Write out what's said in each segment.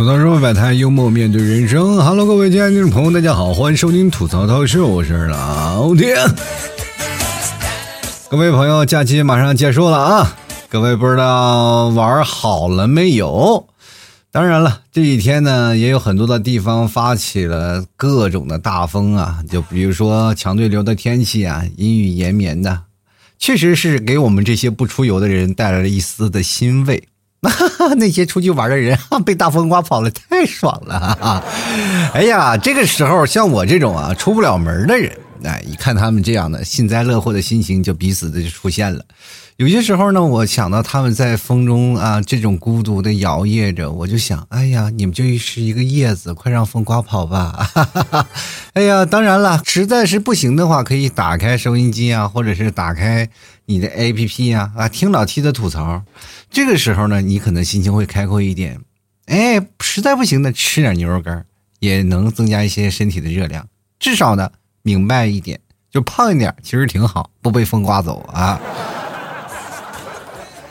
吐槽社会百态，幽默面对人生。Hello，各位亲爱的听众朋友，大家好，欢迎收听吐槽涛秀，我是老丁。各位朋友，假期马上结束了啊！各位不知道玩好了没有？当然了，这几天呢，也有很多的地方发起了各种的大风啊，就比如说强对流的天气啊，阴雨延绵的，确实是给我们这些不出游的人带来了一丝的欣慰。那些出去玩的人 被大风刮跑了，太爽了！哎呀，这个时候像我这种啊出不了门的人，哎，一看他们这样的幸灾乐祸的心情，就彼此的就出现了。有些时候呢，我想到他们在风中啊这种孤独的摇曳着，我就想，哎呀，你们就是一个叶子，快让风刮跑吧！哎呀，当然了，实在是不行的话，可以打开收音机啊，或者是打开你的 APP 啊啊，听老 T 的吐槽。这个时候呢，你可能心情会开阔一点，哎，实在不行呢，吃点牛肉干也能增加一些身体的热量。至少呢，明白一点，就胖一点其实挺好，不被风刮走啊。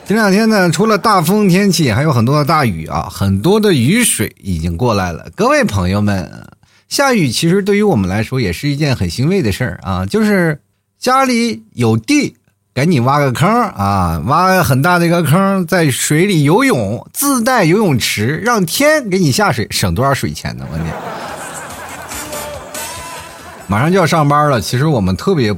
这两天呢，除了大风天气，还有很多的大雨啊，很多的雨水已经过来了。各位朋友们，下雨其实对于我们来说也是一件很欣慰的事儿啊，就是家里有地。赶紧挖个坑啊！挖很大的一个坑，在水里游泳，自带游泳池，让天给你下水，省多少水钱呢？我天！马上就要上班了，其实我们特别。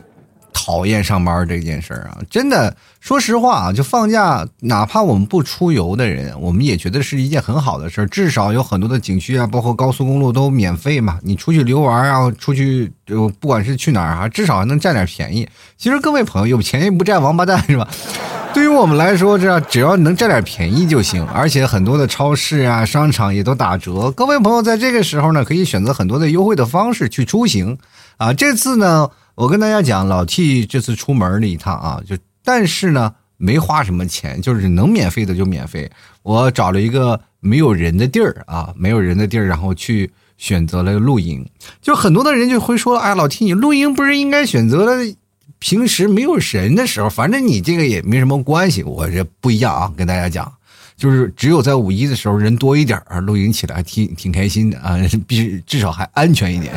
讨厌上班这件事儿啊，真的，说实话啊，就放假，哪怕我们不出游的人，我们也觉得是一件很好的事儿。至少有很多的景区啊，包括高速公路都免费嘛。你出去游玩啊，出去就不管是去哪儿啊，至少还能占点便宜。其实各位朋友，有钱又不占王八蛋是吧？对于我们来说，这样只要能占点便宜就行。而且很多的超市啊、商场也都打折。各位朋友在这个时候呢，可以选择很多的优惠的方式去出行啊。这次呢。我跟大家讲，老 T 这次出门了一趟啊，就但是呢，没花什么钱，就是能免费的就免费。我找了一个没有人的地儿啊，没有人的地儿，然后去选择了露营。就很多的人就会说，哎，老 T，你露营不是应该选择了平时没有人的时候？反正你这个也没什么关系。我这不一样啊，跟大家讲，就是只有在五一的时候人多一点啊，露营起来还挺挺开心的啊，必至少还安全一点。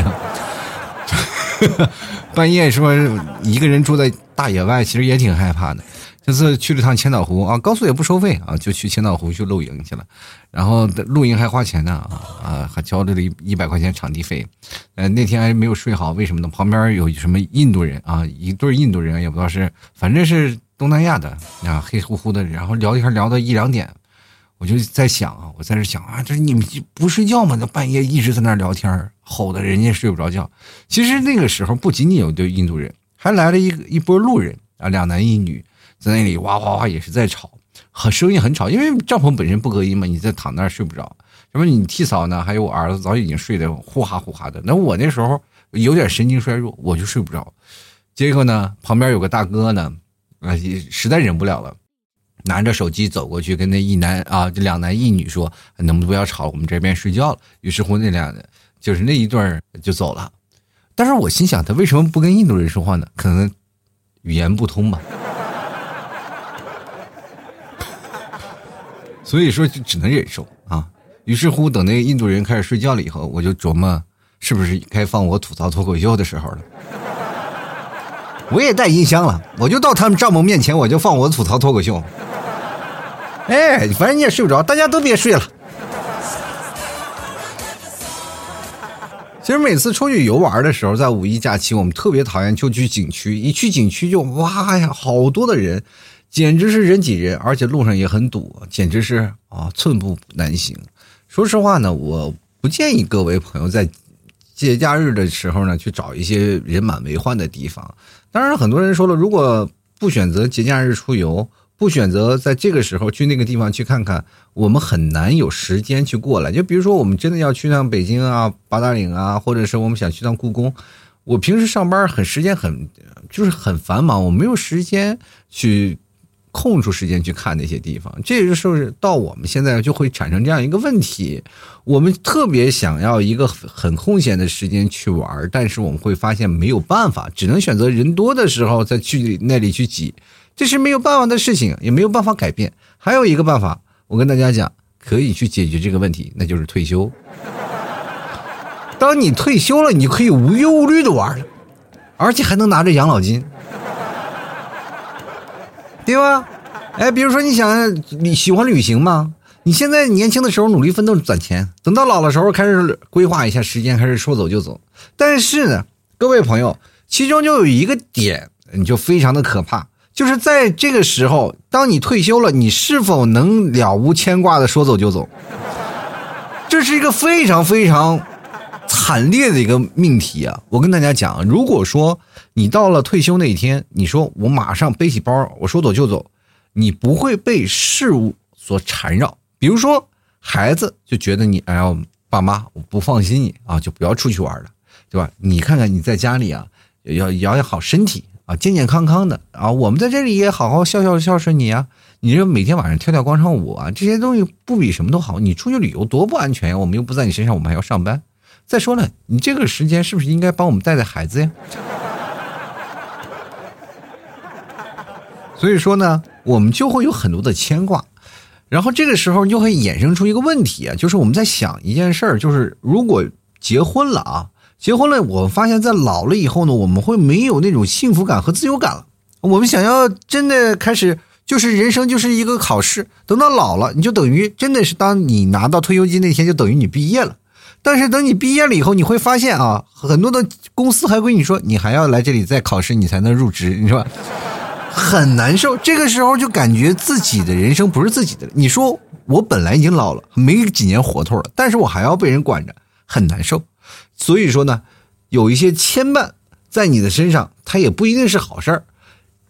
半夜说一个人住在大野外，其实也挺害怕的。这次去了趟千岛湖啊，高速也不收费啊，就去千岛湖去露营去了。然后露营还花钱呢啊，还交了一一百块钱场地费。呃，那天还没有睡好，为什么呢？旁边有什么印度人啊，一对印度人，也不知道是，反正是东南亚的啊，黑乎乎的。然后聊天聊到一两点。我就在想啊，我在这想啊，这你们不睡觉吗？那半夜一直在那聊天，吼的人家睡不着觉。其实那个时候不仅仅有对印度人，还来了一一波路人啊，两男一女在那里哇哇哇也是在吵，和声音很吵，因为帐篷本身不隔音嘛，你在躺那儿睡不着。什么你替嫂呢？还有我儿子早已经睡得呼哈呼哈的。那我那时候有点神经衰弱，我就睡不着。结果呢，旁边有个大哥呢，啊，也实在忍不了了。拿着手机走过去，跟那一男啊，这两男一女说：“能不能不要吵，我们这边睡觉了。”于是乎，那俩就是那一对就走了。但是我心想，他为什么不跟印度人说话呢？可能语言不通吧。所以说，就只能忍受啊。于是乎，等那个印度人开始睡觉了以后，我就琢磨，是不是该放我吐槽脱口秀的时候了。我也带音箱了，我就到他们帐篷面前，我就放我吐槽脱口秀。哎，反正你也睡不着，大家都别睡了。其实每次出去游玩的时候，在五一假期，我们特别讨厌就去景区，一去景区就哇呀，好多的人，简直是人挤人，而且路上也很堵，简直是啊寸步难行。说实话呢，我不建议各位朋友在节假日的时候呢去找一些人满为患的地方。当然，很多人说了，如果不选择节假日出游。不选择在这个时候去那个地方去看看，我们很难有时间去过来。就比如说，我们真的要去趟北京啊、八达岭啊，或者是我们想去趟故宫，我平时上班很时间很就是很繁忙，我没有时间去空出时间去看那些地方。这个时候到我们现在就会产生这样一个问题：我们特别想要一个很空闲的时间去玩，但是我们会发现没有办法，只能选择人多的时候再去那里去挤。这是没有办法的事情，也没有办法改变。还有一个办法，我跟大家讲，可以去解决这个问题，那就是退休。当你退休了，你可以无忧无虑的玩了，而且还能拿着养老金，对吧？哎，比如说你想你喜欢旅行吗？你现在年轻的时候努力奋斗攒钱，等到老的时候开始规划一下时间，开始说走就走。但是呢，各位朋友，其中就有一个点，你就非常的可怕，就是在这个时候，当你退休了，你是否能了无牵挂的说走就走？这是一个非常非常惨烈的一个命题啊！我跟大家讲，如果说你到了退休那一天，你说我马上背起包，我说走就走，你不会被事物所缠绕。比如说，孩子就觉得你，哎呀，爸妈我不放心你啊，就不要出去玩了，对吧？你看看你在家里啊，要养养好身体啊，健健康康的啊。我们在这里也好好孝孝孝顺你啊。你这每天晚上跳跳广场舞啊，这些东西不比什么都好。你出去旅游多不安全呀！我们又不在你身上，我们还要上班。再说了，你这个时间是不是应该帮我们带带孩子呀？所以说呢，我们就会有很多的牵挂。然后这个时候就会衍生出一个问题啊，就是我们在想一件事儿，就是如果结婚了啊，结婚了，我发现在老了以后呢，我们会没有那种幸福感和自由感了。我们想要真的开始，就是人生就是一个考试，等到老了，你就等于真的是当你拿到退休金那天，就等于你毕业了。但是等你毕业了以后，你会发现啊，很多的公司还跟你说，你还要来这里再考试，你才能入职，你说。很难受，这个时候就感觉自己的人生不是自己的。你说我本来已经老了，没几年活头了，但是我还要被人管着，很难受。所以说呢，有一些牵绊在你的身上，它也不一定是好事儿。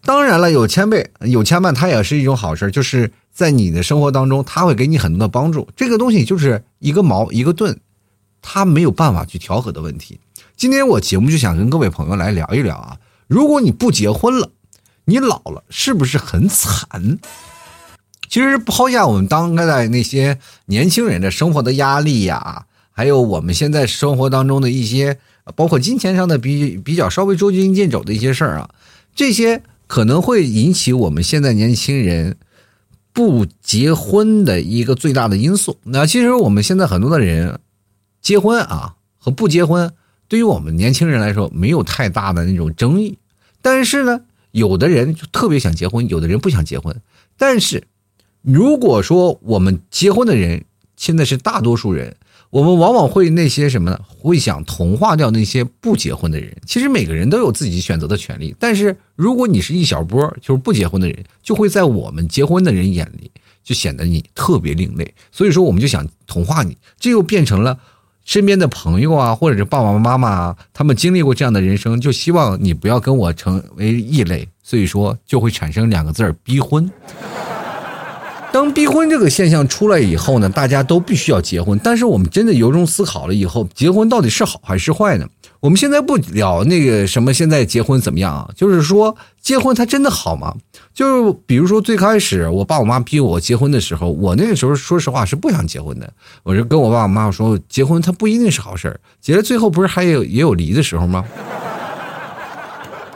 当然了，有牵绊，有牵绊，它也是一种好事儿，就是在你的生活当中，它会给你很多的帮助。这个东西就是一个矛一个盾，他没有办法去调和的问题。今天我节目就想跟各位朋友来聊一聊啊，如果你不结婚了。你老了是不是很惨？其实抛下我们当代那些年轻人的生活的压力呀，还有我们现在生活当中的一些，包括金钱上的比比较稍微捉襟见肘的一些事儿啊，这些可能会引起我们现在年轻人不结婚的一个最大的因素。那其实我们现在很多的人结婚啊和不结婚，对于我们年轻人来说没有太大的那种争议，但是呢。有的人就特别想结婚，有的人不想结婚。但是，如果说我们结婚的人现在是大多数人，我们往往会那些什么呢？会想同化掉那些不结婚的人。其实每个人都有自己选择的权利，但是如果你是一小波就是不结婚的人，就会在我们结婚的人眼里就显得你特别另类。所以说，我们就想同化你，这又变成了。身边的朋友啊，或者是爸爸妈妈啊，他们经历过这样的人生，就希望你不要跟我成为异类，所以说就会产生两个字儿逼婚。当逼婚这个现象出来以后呢，大家都必须要结婚。但是我们真的由衷思考了以后，结婚到底是好还是坏呢？我们现在不聊那个什么，现在结婚怎么样啊？就是说，结婚它真的好吗？就是比如说最开始我爸我妈逼我结婚的时候，我那个时候说实话是不想结婚的。我就跟我爸我妈说，结婚它不一定是好事儿，结了最后不是还有也有离的时候吗？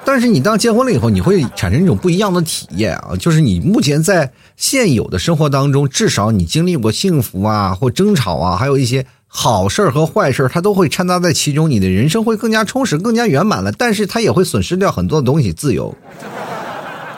但是你当结婚了以后，你会产生一种不一样的体验啊，就是你目前在现有的生活当中，至少你经历过幸福啊或争吵啊，还有一些好事儿和坏事儿，它都会掺杂在其中，你的人生会更加充实、更加圆满了。但是它也会损失掉很多的东西，自由，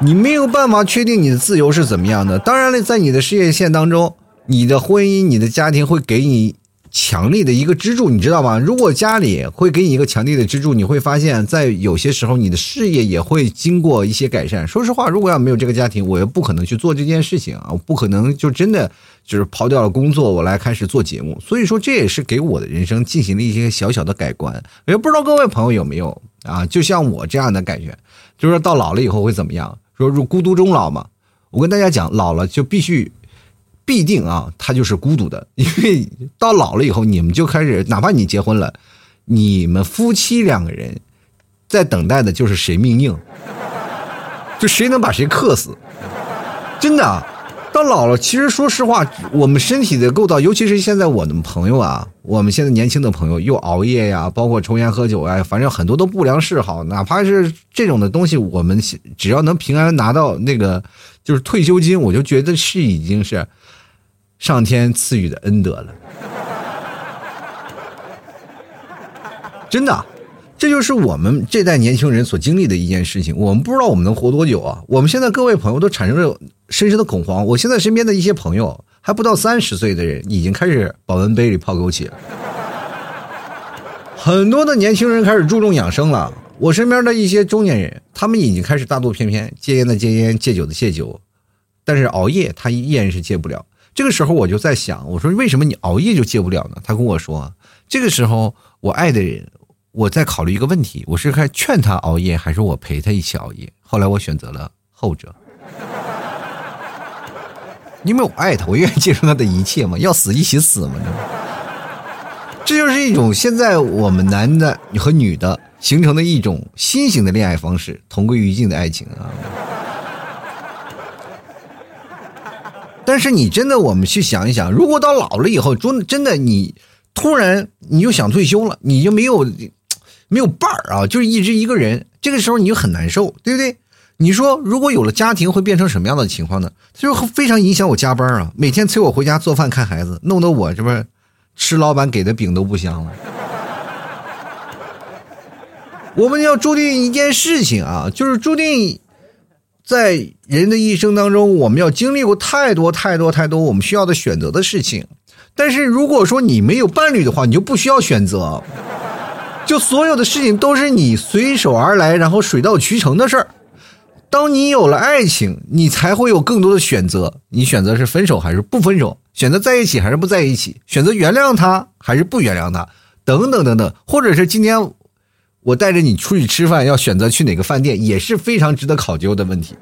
你没有办法确定你的自由是怎么样的。当然了，在你的事业线当中，你的婚姻、你的家庭会给你。强力的一个支柱，你知道吗？如果家里会给你一个强力的支柱，你会发现在有些时候你的事业也会经过一些改善。说实话，如果要没有这个家庭，我又不可能去做这件事情啊，我不可能就真的就是抛掉了工作，我来开始做节目。所以说，这也是给我的人生进行了一些小小的改观。也不知道各位朋友有没有啊？就像我这样的感觉，就是到老了以后会怎么样？说入孤独终老嘛。我跟大家讲，老了就必须。必定啊，他就是孤独的，因为到老了以后，你们就开始，哪怕你结婚了，你们夫妻两个人在等待的就是谁命硬，就谁能把谁克死。真的，到老了，其实说实话，我们身体的构造，尤其是现在我的朋友啊，我们现在年轻的朋友又熬夜呀，包括抽烟喝酒啊，反正很多都不良嗜好，哪怕是这种的东西，我们只要能平安拿到那个就是退休金，我就觉得是已经是。上天赐予的恩德了。真的，这就是我们这代年轻人所经历的一件事情。我们不知道我们能活多久啊！我们现在各位朋友都产生了深深的恐慌。我现在身边的一些朋友，还不到三十岁的人，已经开始保温杯里泡枸杞了。很多的年轻人开始注重养生了。我身边的一些中年人，他们已经开始大度翩翩，戒烟的戒烟，戒酒的戒酒，但是熬夜他依然是戒不了。这个时候我就在想，我说为什么你熬夜就戒不了呢？他跟我说，这个时候我爱的人。我在考虑一个问题，我是该劝他熬夜，还是我陪他一起熬夜？后来我选择了后者，因为我爱他，我愿意接受他的一切嘛，要死一起死嘛，这就是一种现在我们男的和女的形成的一种新型的恋爱方式，同归于尽的爱情啊。但是你真的，我们去想一想，如果到老了以后，真真的你突然你就想退休了，你就没有。没有伴儿啊，就是一直一个人，这个时候你就很难受，对不对？你说如果有了家庭会变成什么样的情况呢？就非常影响我加班啊，每天催我回家做饭看孩子，弄得我这不吃老板给的饼都不香了。我们要注定一件事情啊，就是注定在人的一生当中，我们要经历过太多太多太多我们需要的选择的事情。但是如果说你没有伴侣的话，你就不需要选择。就所有的事情都是你随手而来，然后水到渠成的事儿。当你有了爱情，你才会有更多的选择。你选择是分手还是不分手？选择在一起还是不在一起？选择原谅他还是不原谅他？等等等等，或者是今天我带着你出去吃饭，要选择去哪个饭店，也是非常值得考究的问题。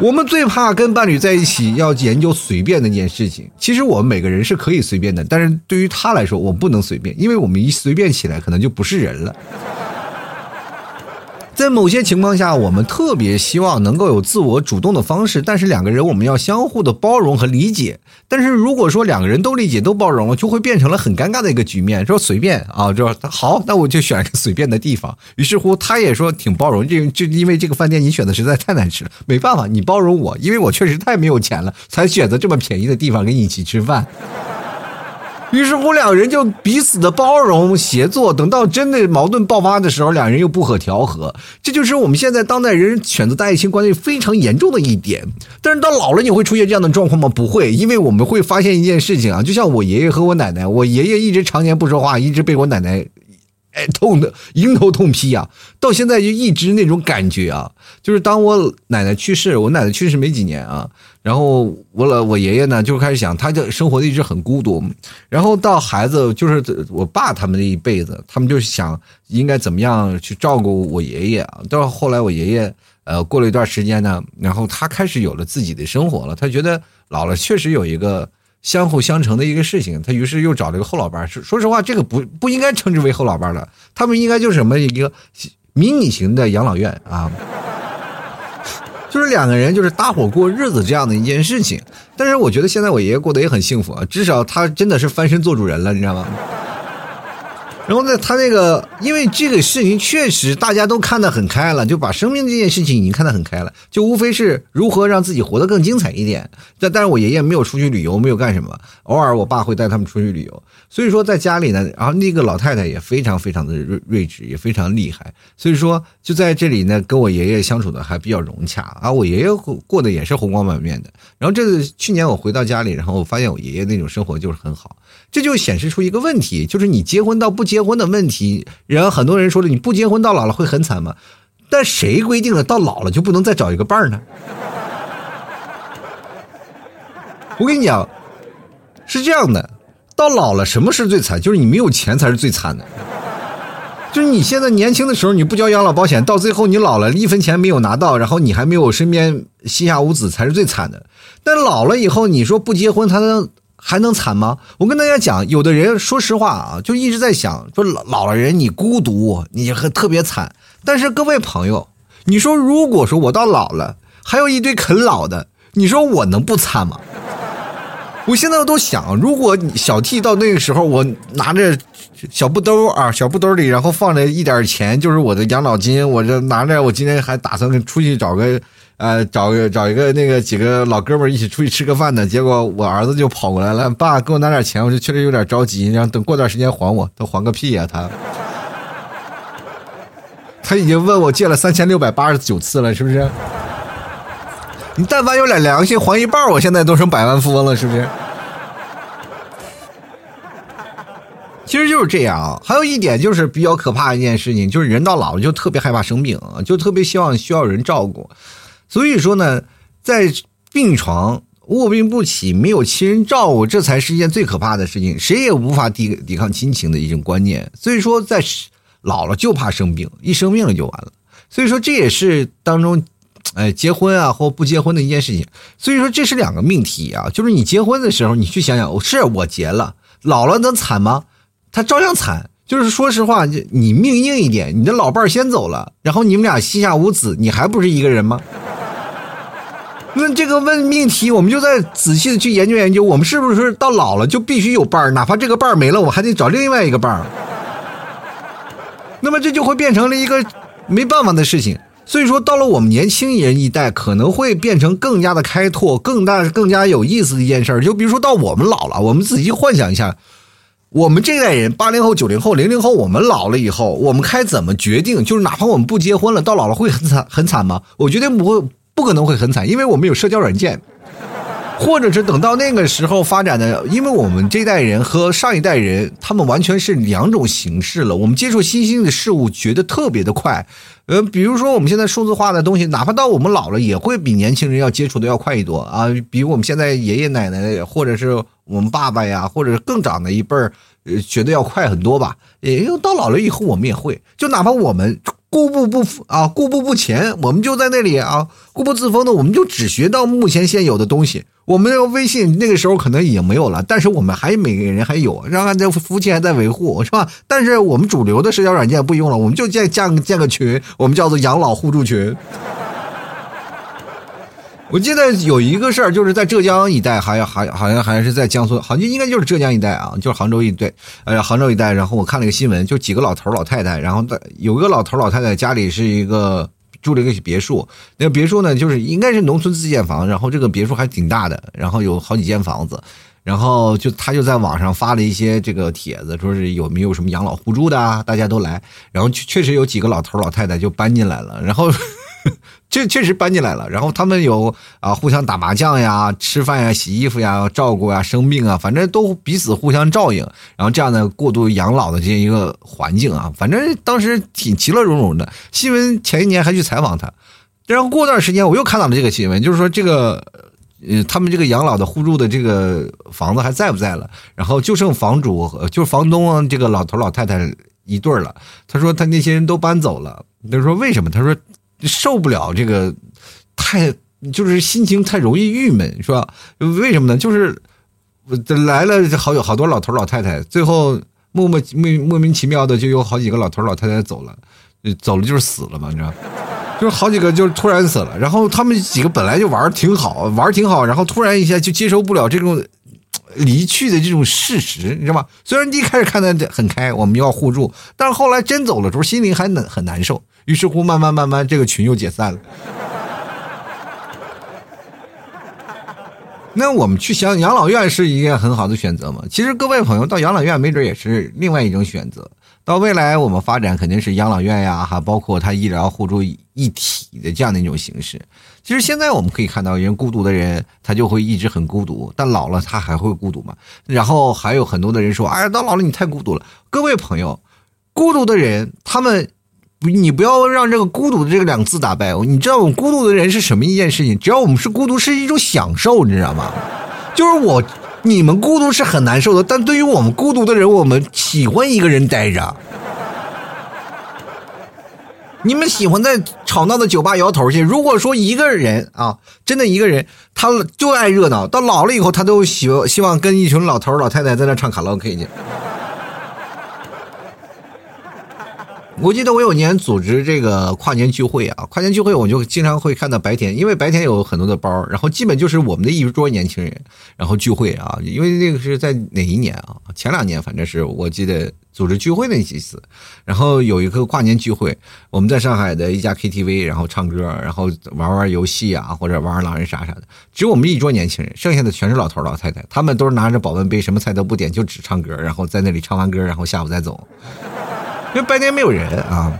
我们最怕跟伴侣在一起要研究随便那件事情。其实我们每个人是可以随便的，但是对于他来说，我不能随便，因为我们一随便起来，可能就不是人了。在某些情况下，我们特别希望能够有自我主动的方式，但是两个人我们要相互的包容和理解。但是如果说两个人都理解都包容了，就会变成了很尴尬的一个局面。说随便啊，说好，那我就选一个随便的地方。于是乎，他也说挺包容，就就因为这个饭店你选的实在太难吃了，没办法，你包容我，因为我确实太没有钱了，才选择这么便宜的地方跟你一起吃饭。于是乎，两人就彼此的包容协作。等到真的矛盾爆发的时候，两人又不可调和。这就是我们现在当代人选择的爱情关系非常严重的一点。但是到老了，你会出现这样的状况吗？不会，因为我们会发现一件事情啊，就像我爷爷和我奶奶，我爷爷一直常年不说话，一直被我奶奶。哎，痛的迎头痛批啊！到现在就一直那种感觉啊，就是当我奶奶去世，我奶奶去世没几年啊，然后我老我爷爷呢就开始想，他就生活的一直很孤独，然后到孩子就是我爸他们那一辈子，他们就想应该怎么样去照顾我爷爷啊。到后来我爷爷呃过了一段时间呢，然后他开始有了自己的生活了，他觉得老了确实有一个。相互相成的一个事情，他于是又找了一个后老伴说说实话，这个不不应该称之为后老伴了，他们应该就是什么一个迷你型的养老院啊，就是两个人就是搭伙过日子这样的一件事情。但是我觉得现在我爷爷过得也很幸福啊，至少他真的是翻身做主人了，你知道吗？然后呢，他那个，因为这个事情确实大家都看得很开了，就把生命这件事情已经看得很开了，就无非是如何让自己活得更精彩一点。但但是我爷爷没有出去旅游，没有干什么，偶尔我爸会带他们出去旅游。所以说在家里呢，然后那个老太太也非常非常的睿睿智，也非常厉害。所以说就在这里呢，跟我爷爷相处的还比较融洽啊。我爷爷过得也是红光满面的。然后这个去年我回到家里，然后我发现我爷爷那种生活就是很好。这就显示出一个问题，就是你结婚到不结婚的问题。然后很多人说了，你不结婚到老了会很惨吗？但谁规定了到老了就不能再找一个伴儿呢？我跟你讲，是这样的，到老了什么是最惨？就是你没有钱才是最惨的。就是你现在年轻的时候你不交养老保险，到最后你老了一分钱没有拿到，然后你还没有身边膝下无子才是最惨的。但老了以后，你说不结婚，他能？还能惨吗？我跟大家讲，有的人说实话啊，就一直在想说老老了人你孤独，你很特别惨。但是各位朋友，你说如果说我到老了，还有一堆啃老的，你说我能不惨吗？我现在都想，如果小 T 到那个时候，我拿着小布兜啊，小布兜里，然后放着一点钱，就是我的养老金，我这拿着，我今天还打算出去找个呃，找个找一个那个几个老哥们一起出去吃个饭呢，结果我儿子就跑过来了，爸给我拿点钱，我就确实有点着急，然后等过段时间还我，他还个屁呀他，他已经问我借了三千六百八十九次了，是不是？你但凡有点良心，还一半，我现在都成百万富翁了，是不是？其实就是这样啊。还有一点就是比较可怕的一件事情，就是人到老了就特别害怕生病，就特别希望需要人照顾。所以说呢，在病床卧病不起，没有亲人照顾，这才是一件最可怕的事情。谁也无法抵抵抗亲情的一种观念。所以说，在老了就怕生病，一生病了就完了。所以说，这也是当中，哎，结婚啊或不结婚的一件事情。所以说，这是两个命题啊。就是你结婚的时候，你去想想，是我结了，老了能惨吗？他照样惨。就是说实话，你命硬一点，你的老伴儿先走了，然后你们俩膝下无子，你还不是一个人吗？那这个问命题，我们就再仔细的去研究研究，我们是不是到老了就必须有伴儿，哪怕这个伴儿没了，我还得找另外一个伴儿。那么这就会变成了一个没办法的事情。所以说，到了我们年轻人一代，可能会变成更加的开拓、更大、更加有意思的一件事儿。就比如说到我们老了，我们仔细幻想一下，我们这代人，八零后、九零后、零零后，我们老了以后，我们该怎么决定？就是哪怕我们不结婚了，到老了会很惨很惨吗？我绝对不会。不可能会很惨，因为我们有社交软件，或者是等到那个时候发展的，因为我们这代人和上一代人，他们完全是两种形式了。我们接触新兴的事物，觉得特别的快。呃，比如说我们现在数字化的东西，哪怕到我们老了，也会比年轻人要接触的要快一多啊。比我们现在爷爷奶奶，或者是我们爸爸呀，或者是更长的一辈儿，觉得要快很多吧。也到老了以后，我们也会，就哪怕我们。固步不啊，固步不前，我们就在那里啊，固步自封的，我们就只学到目前现有的东西。我们的微信那个时候可能已经没有了，但是我们还每个人还有，然后这服务器还在维护，是吧？但是我们主流的社交软件不用了，我们就建建建个群，我们叫做养老互助群。我记得有一个事儿，就是在浙江一带，还还好像还是在江苏，好像应该就是浙江一带啊，就是杭州一带，呃，杭州一带。然后我看了一个新闻，就几个老头老太太，然后在有个老头老太太家里是一个住了一个别墅，那个别墅呢，就是应该是农村自建房，然后这个别墅还挺大的，然后有好几间房子，然后就他就在网上发了一些这个帖子，说是有没有什么养老互助的啊，大家都来，然后确实有几个老头老太太就搬进来了，然后。这确实搬进来了，然后他们有啊，互相打麻将呀、吃饭呀、洗衣服呀、照顾啊、生病啊，反正都彼此互相照应，然后这样的过度养老的这样一个环境啊，反正当时挺其乐融融的。新闻前一年还去采访他，然后过段时间我又看到了这个新闻，就是说这个呃，他们这个养老的互助的这个房子还在不在了？然后就剩房主和就是房东这个老头老太太一对了。他说他那些人都搬走了。他说为什么？他说。受不了这个，太就是心情太容易郁闷，是吧？为什么呢？就是来了好有好多老头老太太，最后莫莫莫莫名其妙的就有好几个老头老太太走了，走了就是死了嘛，你知道？就是好几个就是突然死了，然后他们几个本来就玩挺好，玩挺好，然后突然一下就接受不了这种离去的这种事实，你知道吗？虽然一开始看的很开，我们要互助，但是后来真走了之后，心里还难很难受。于是乎，慢慢慢慢，这个群又解散了。那我们去想养老院是一件很好的选择吗？其实各位朋友到养老院，没准也是另外一种选择。到未来我们发展肯定是养老院呀，还包括它医疗互助一体的这样的一种形式。其实现在我们可以看到，人孤独的人他就会一直很孤独，但老了他还会孤独吗？然后还有很多的人说：“哎呀，到老了你太孤独了。”各位朋友，孤独的人他们。你不要让这个孤独的这个两个字打败我。你知道我们孤独的人是什么一件事情？只要我们是孤独，是一种享受，你知道吗？就是我，你们孤独是很难受的，但对于我们孤独的人，我们喜欢一个人待着。你们喜欢在吵闹的酒吧摇头去。如果说一个人啊，真的一个人，他就爱热闹，到老了以后，他都希希望跟一群老头老太太在那唱卡拉 OK 去。我记得我有年组织这个跨年聚会啊，跨年聚会我就经常会看到白天，因为白天有很多的包，然后基本就是我们的一桌年轻人，然后聚会啊，因为那个是在哪一年啊？前两年反正是我记得组织聚会那几次。然后有一个跨年聚会，我们在上海的一家 KTV，然后唱歌，然后玩玩游戏啊，或者玩玩狼人杀啥的。只有我们一桌年轻人，剩下的全是老头老太太，他们都是拿着保温杯，什么菜都不点，就只唱歌，然后在那里唱完歌，然后下午再走，因为白天没有人啊。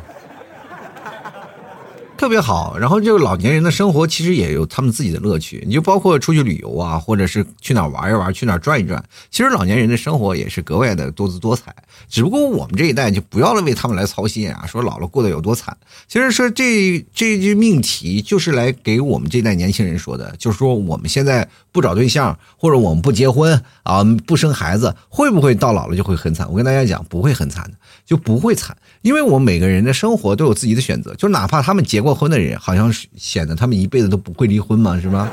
特别好，然后这个老年人的生活其实也有他们自己的乐趣，你就包括出去旅游啊，或者是去哪玩一玩，去哪转一转。其实老年人的生活也是格外的多姿多彩，只不过我们这一代就不要了为他们来操心啊，说老了过得有多惨。其实说这这句命题就是来给我们这代年轻人说的，就是说我们现在不找对象，或者我们不结婚啊，不生孩子，会不会到老了就会很惨？我跟大家讲，不会很惨的，就不会惨。因为我们每个人的生活都有自己的选择，就哪怕他们结过婚的人，好像显得他们一辈子都不会离婚嘛，是吧？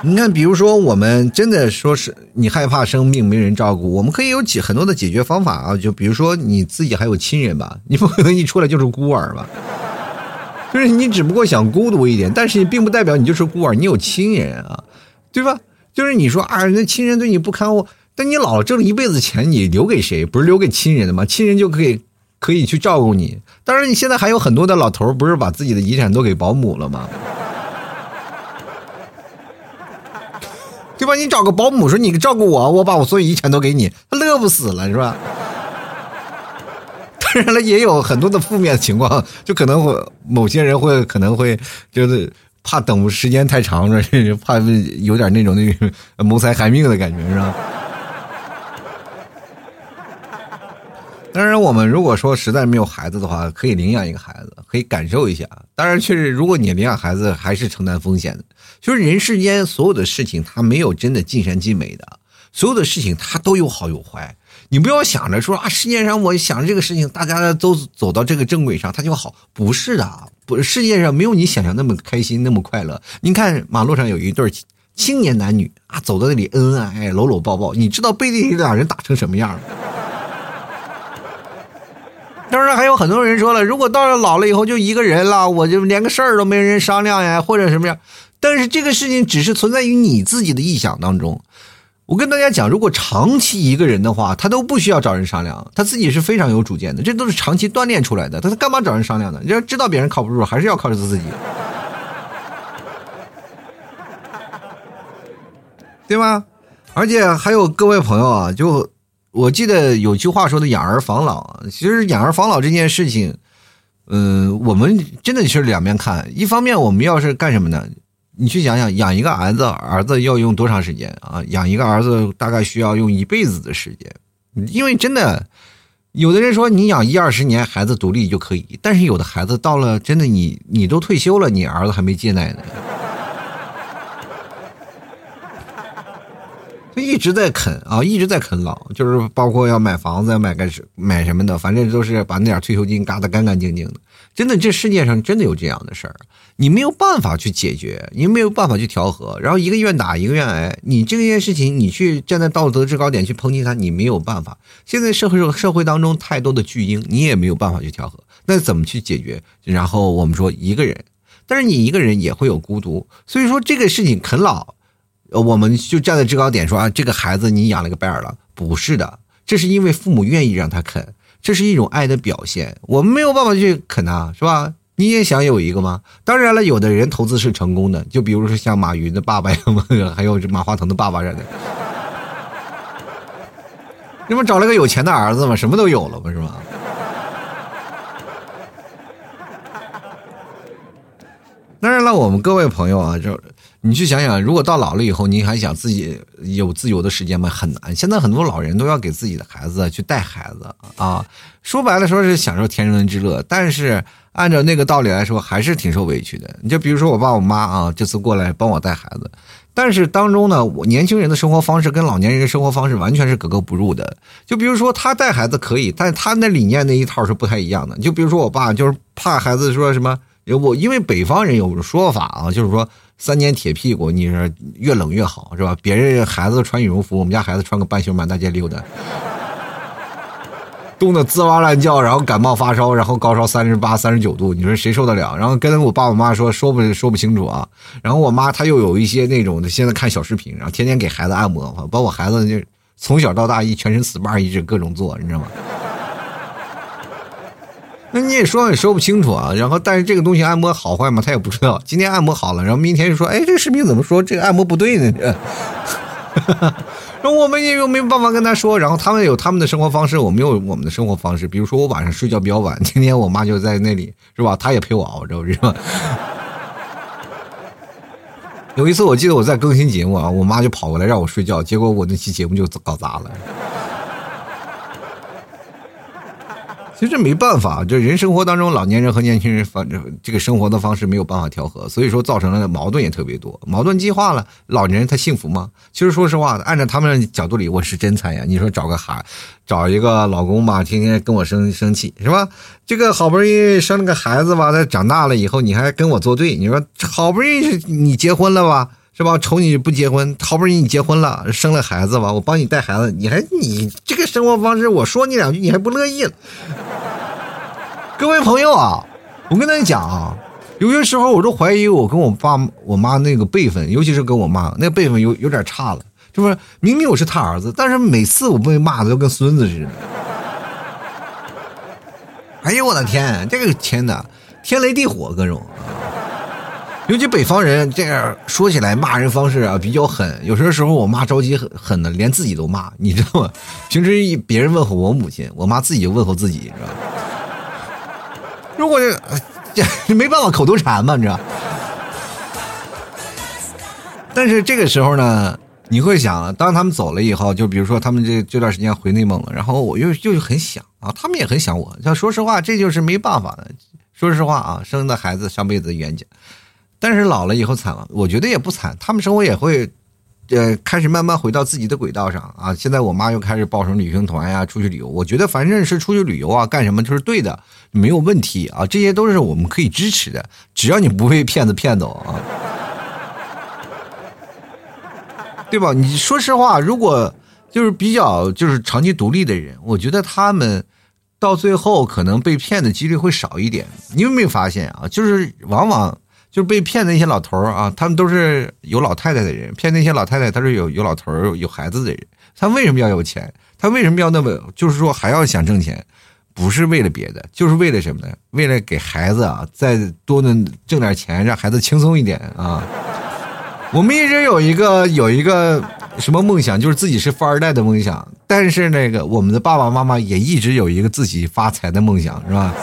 你看，比如说我们真的说是你害怕生病没人照顾，我们可以有解很多的解决方法啊，就比如说你自己还有亲人吧，你不可能一出来就是孤儿吧？就是你只不过想孤独一点，但是并不代表你就是孤儿，你有亲人啊，对吧？就是你说啊，那亲人对你不堪我。但你老挣一辈子钱，你留给谁？不是留给亲人的吗？亲人就可以可以去照顾你。当然，你现在还有很多的老头，不是把自己的遗产都给保姆了吗？对吧？你找个保姆说你照顾我，我把我所有遗产都给你，他乐不死了，是吧？当然了，也有很多的负面情况，就可能会某些人会可能会就是怕等时间太长了，怕有点那种那个谋财害命的感觉，是吧？当然，我们如果说实在没有孩子的话，可以领养一个孩子，可以感受一下。当然，确实，如果你领养孩子，还是承担风险的。就是人世间所有的事情，它没有真的尽善尽美的，所有的事情它都有好有坏。你不要想着说啊，世界上我想着这个事情，大家都走到这个正轨上，它就好。不是的，不，世界上没有你想象那么开心，那么快乐。你看马路上有一对青年男女啊，走到那里恩恩爱爱，搂搂抱抱，你知道背地里两人打成什么样吗？当然还有很多人说了，如果到了老了以后就一个人了，我就连个事儿都没人商量呀，或者什么样。但是这个事情只是存在于你自己的臆想当中。我跟大家讲，如果长期一个人的话，他都不需要找人商量，他自己是非常有主见的，这都是长期锻炼出来的。他他干嘛找人商量呢？要知道别人靠不住，还是要靠着自己，对吗？而且还有各位朋友啊，就。我记得有句话说的“养儿防老”，其实养儿防老这件事情，嗯，我们真的是两面看。一方面，我们要是干什么呢？你去想想，养一个儿子，儿子要用多长时间啊？养一个儿子大概需要用一辈子的时间，因为真的，有的人说你养一二十年，孩子独立就可以，但是有的孩子到了真的你你都退休了，你儿子还没戒奶呢。一直在啃啊，一直在啃老，就是包括要买房子、买个买什么的，反正都是把那点退休金嘎得干干净净的。真的，这世界上真的有这样的事儿，你没有办法去解决，你没有办法去调和，然后一个愿打一个愿挨。你这件事情，你去站在道德制高点去抨击他，你没有办法。现在社会社会当中太多的巨婴，你也没有办法去调和。那怎么去解决？然后我们说一个人，但是你一个人也会有孤独，所以说这个事情啃老。我们就站在制高点说啊，这个孩子你养了个白眼狼，不是的，这是因为父母愿意让他啃，这是一种爱的表现。我们没有办法去啃他，是吧？你也想有一个吗？当然了，有的人投资是成功的，就比如说像马云的爸爸呀，还有马化腾的爸爸似的，你不找了个有钱的儿子吗，什么都有了嘛，是吗？当然了，我们各位朋友啊，就。你去想想，如果到老了以后，你还想自己有自由的时间吗？很难。现在很多老人都要给自己的孩子去带孩子啊，说白了说是享受天伦之乐，但是按照那个道理来说，还是挺受委屈的。你就比如说我爸我妈啊，这次过来帮我带孩子，但是当中呢，我年轻人的生活方式跟老年人的生活方式完全是格格不入的。就比如说他带孩子可以，但他那理念那一套是不太一样的。就比如说我爸就是怕孩子说什么，我因为北方人有说法啊，就是说。三年铁屁股，你说越冷越好是吧？别人孩子穿羽绒服，我们家孩子穿个半袖满大街溜达，冻得吱哇乱叫，然后感冒发烧，然后高烧三十八、三十九度，你说谁受得了？然后跟我爸我妈说说不说不清楚啊。然后我妈她又有一些那种的，现在看小视频，然后天天给孩子按摩，把我孩子就从小到大一全身 SPA 一直各种做，你知道吗？那你也说也说不清楚啊。然后，但是这个东西按摩好坏嘛，他也不知道。今天按摩好了，然后明天就说，哎，这个视频怎么说这个按摩不对呢？然后我们也又没办法跟他说。然后他们有他们的生活方式，我们有我们的生活方式。比如说我晚上睡觉比较晚，今天我妈就在那里，是吧？她也陪我熬着，是吧？有一次我记得我在更新节目啊，我妈就跑过来让我睡觉，结果我那期节目就搞砸了。其实没办法，这人生活当中，老年人和年轻人反正这个生活的方式没有办法调和，所以说造成了矛盾也特别多，矛盾激化了。老年人他幸福吗？其实说实话，按照他们角度里，我是真惨呀。你说找个孩，找一个老公吧，天天跟我生生气，是吧？这个好不容易生了个孩子吧，他长大了以后，你还跟我作对，你说好不容易你结婚了吧？是吧？瞅你不结婚，好不容易你结婚了，生了孩子吧，我帮你带孩子，你还你这个生活方式，我说你两句，你还不乐意了。各位朋友啊，我跟大家讲啊，有些时候我都怀疑我跟我爸我妈那个辈分，尤其是跟我妈那辈分有有点差了，就是明明我是他儿子，但是每次我被骂的都跟孙子似的。哎呦我的天，这个天哪，天雷地火各种。尤其北方人这样说起来骂人方式啊比较狠，有些时候我妈着急狠狠的，连自己都骂，你知道吗？平时别人问候我母亲，我妈自己就问候自己，知道吧？如果这这没办法口头禅嘛，你知道？但是这个时候呢，你会想，当他们走了以后，就比如说他们这这段时间回内蒙了，然后我又又很想啊，他们也很想我。像说实话，这就是没办法的。说实话啊，生的孩子上辈子冤家。但是老了以后惨了，我觉得也不惨，他们生活也会，呃，开始慢慢回到自己的轨道上啊。现在我妈又开始报什么旅行团呀，出去旅游。我觉得反正是出去旅游啊，干什么就是对的，没有问题啊，这些都是我们可以支持的，只要你不被骗子骗走啊，对吧？你说实话，如果就是比较就是长期独立的人，我觉得他们到最后可能被骗的几率会少一点。你有没有发现啊？就是往往。就是被骗的那些老头儿啊，他们都是有老太太的人，骗那些老太太，他是有有老头儿、有孩子的人。他为什么要有钱？他为什么要那么，就是说还要想挣钱？不是为了别的，就是为了什么呢？为了给孩子啊，再多能挣点钱，让孩子轻松一点啊。我们一直有一个有一个什么梦想，就是自己是富二代的梦想。但是那个我们的爸爸妈妈也一直有一个自己发财的梦想，是吧？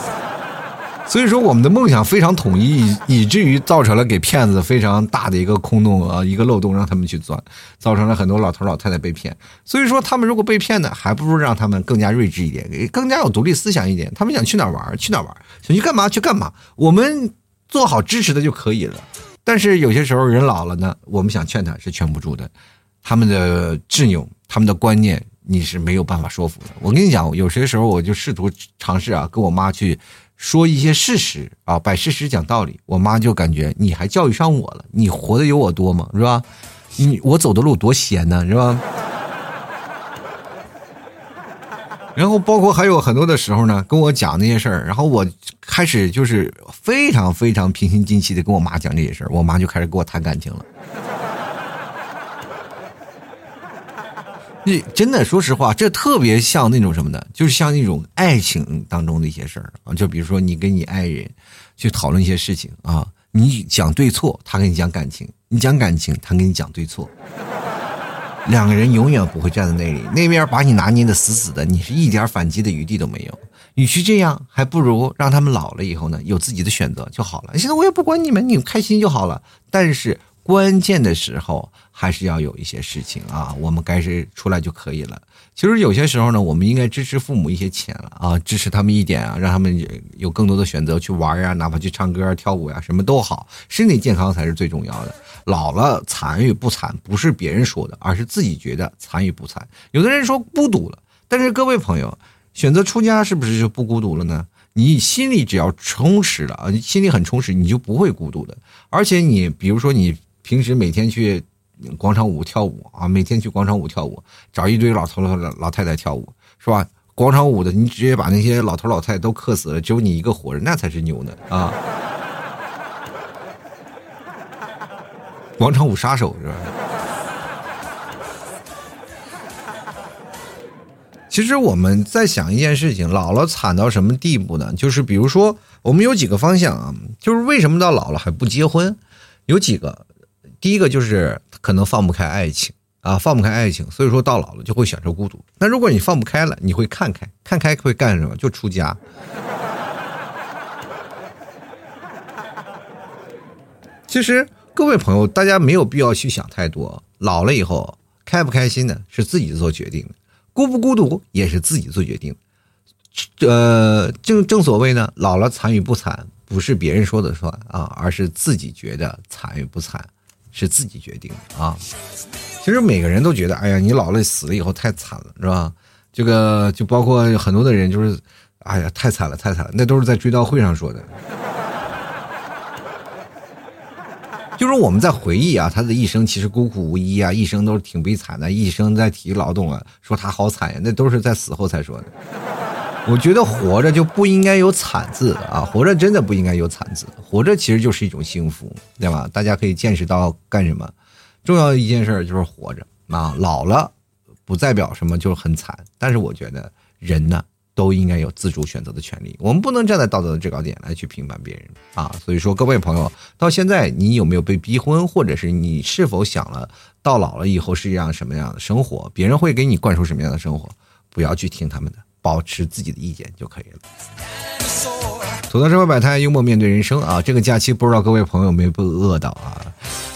所以说，我们的梦想非常统一，以至于造成了给骗子非常大的一个空洞啊，一个漏洞，让他们去钻，造成了很多老头老太太被骗。所以说，他们如果被骗呢，还不如让他们更加睿智一点，更加有独立思想一点。他们想去哪玩去哪玩，想去干嘛去干嘛，我们做好支持的就可以了。但是有些时候人老了呢，我们想劝他是劝不住的，他们的执拗，他们的观念，你是没有办法说服的。我跟你讲，有些时候我就试图尝试啊，跟我妈去。说一些事实啊，摆事实讲道理，我妈就感觉你还教育上我了，你活的有我多吗？是吧？你我走的路多险呢，是吧？然后包括还有很多的时候呢，跟我讲那些事儿，然后我开始就是非常非常平心静气的跟我妈讲这些事儿，我妈就开始跟我谈感情了。你真的说实话，这特别像那种什么的，就是像那种爱情当中的一些事儿啊。就比如说，你跟你爱人去讨论一些事情啊，你讲对错，他跟你讲感情；你讲感情，他跟你讲对错。两个人永远不会站在那里，那边把你拿捏的死死的，你是一点反击的余地都没有。与其这样，还不如让他们老了以后呢，有自己的选择就好了。现在我也不管你们，你们开心就好了。但是。关键的时候还是要有一些事情啊，我们该是出来就可以了。其实有些时候呢，我们应该支持父母一些钱了啊，支持他们一点啊，让他们有更多的选择去玩呀，哪怕去唱歌、跳舞呀，什么都好，身体健康才是最重要的。老了惨与不惨，不是别人说的，而是自己觉得惨与不惨。有的人说孤独了，但是各位朋友，选择出家是不是就不孤独了呢？你心里只要充实了啊，你心里很充实，你就不会孤独的。而且你比如说你。平时每天去广场舞跳舞啊，每天去广场舞跳舞，找一堆老头老老太太跳舞，是吧？广场舞的，你直接把那些老头老太太都克死了，只有你一个活着，那才是牛呢啊！广场舞杀手是吧？其实我们在想一件事情，老了惨到什么地步呢？就是比如说，我们有几个方向啊，就是为什么到老了还不结婚？有几个，第一个就是可能放不开爱情啊，放不开爱情，所以说到老了就会享受孤独。那如果你放不开了，你会看开，看开会干什么？就出家。其实各位朋友，大家没有必要去想太多，老了以后开不开心的是自己做决定的。孤不孤独也是自己做决定，呃，正正所谓呢，老了惨与不惨不是别人说的算啊，而是自己觉得惨与不惨是自己决定的啊。其实每个人都觉得，哎呀，你老了死了以后太惨了，是吧？这个就包括很多的人，就是，哎呀，太惨了，太惨了，那都是在追悼会上说的。就是我们在回忆啊，他的一生其实孤苦无依啊，一生都是挺悲惨的，一生在体力劳动啊，说他好惨呀，那都是在死后才说的。我觉得活着就不应该有惨字啊，活着真的不应该有惨字，活着其实就是一种幸福，对吧？大家可以见识到干什么？重要的一件事就是活着啊，老了不代表什么就是很惨，但是我觉得人呢。都应该有自主选择的权利，我们不能站在道德的制高点来去评判别人啊！所以说，各位朋友，到现在你有没有被逼婚，或者是你是否想了到老了以后是一样什么样的生活？别人会给你灌输什么样的生活？不要去听他们的，保持自己的意见就可以了。吐槽社会百态，幽默面对人生啊！这个假期不知道各位朋友有没有被饿到啊？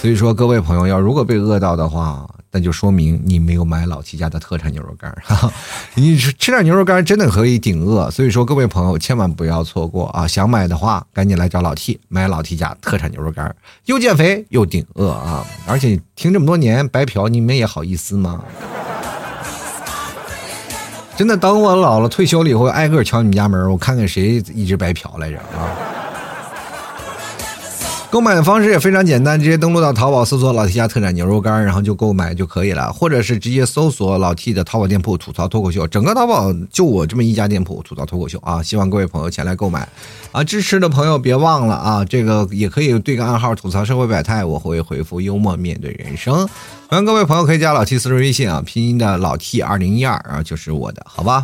所以说，各位朋友要如果被饿到的话。那就说明你没有买老 T 家的特产牛肉干儿，你吃吃点牛肉干真的可以顶饿。所以说，各位朋友千万不要错过啊！想买的话，赶紧来找老 T 买老 T 家特产牛肉干，又减肥又顶饿啊！而且听这么多年白嫖，你们也好意思吗？真的，等我老了退休了以后，挨个敲你们家门，我看看谁一直白嫖来着啊！购买的方式也非常简单，直接登录到淘宝搜索“老 T 家特产牛肉干”，然后就购买就可以了，或者是直接搜索老 T 的淘宝店铺“吐槽脱口秀”，整个淘宝就我这么一家店铺“吐槽脱口秀”啊！希望各位朋友前来购买啊！支持的朋友别忘了啊，这个也可以对个暗号“吐槽社会百态”，我会回复“幽默面对人生”。欢迎各位朋友可以加老 T 私人微信啊，拼音的老 T 二零一二啊，就是我的，好吧？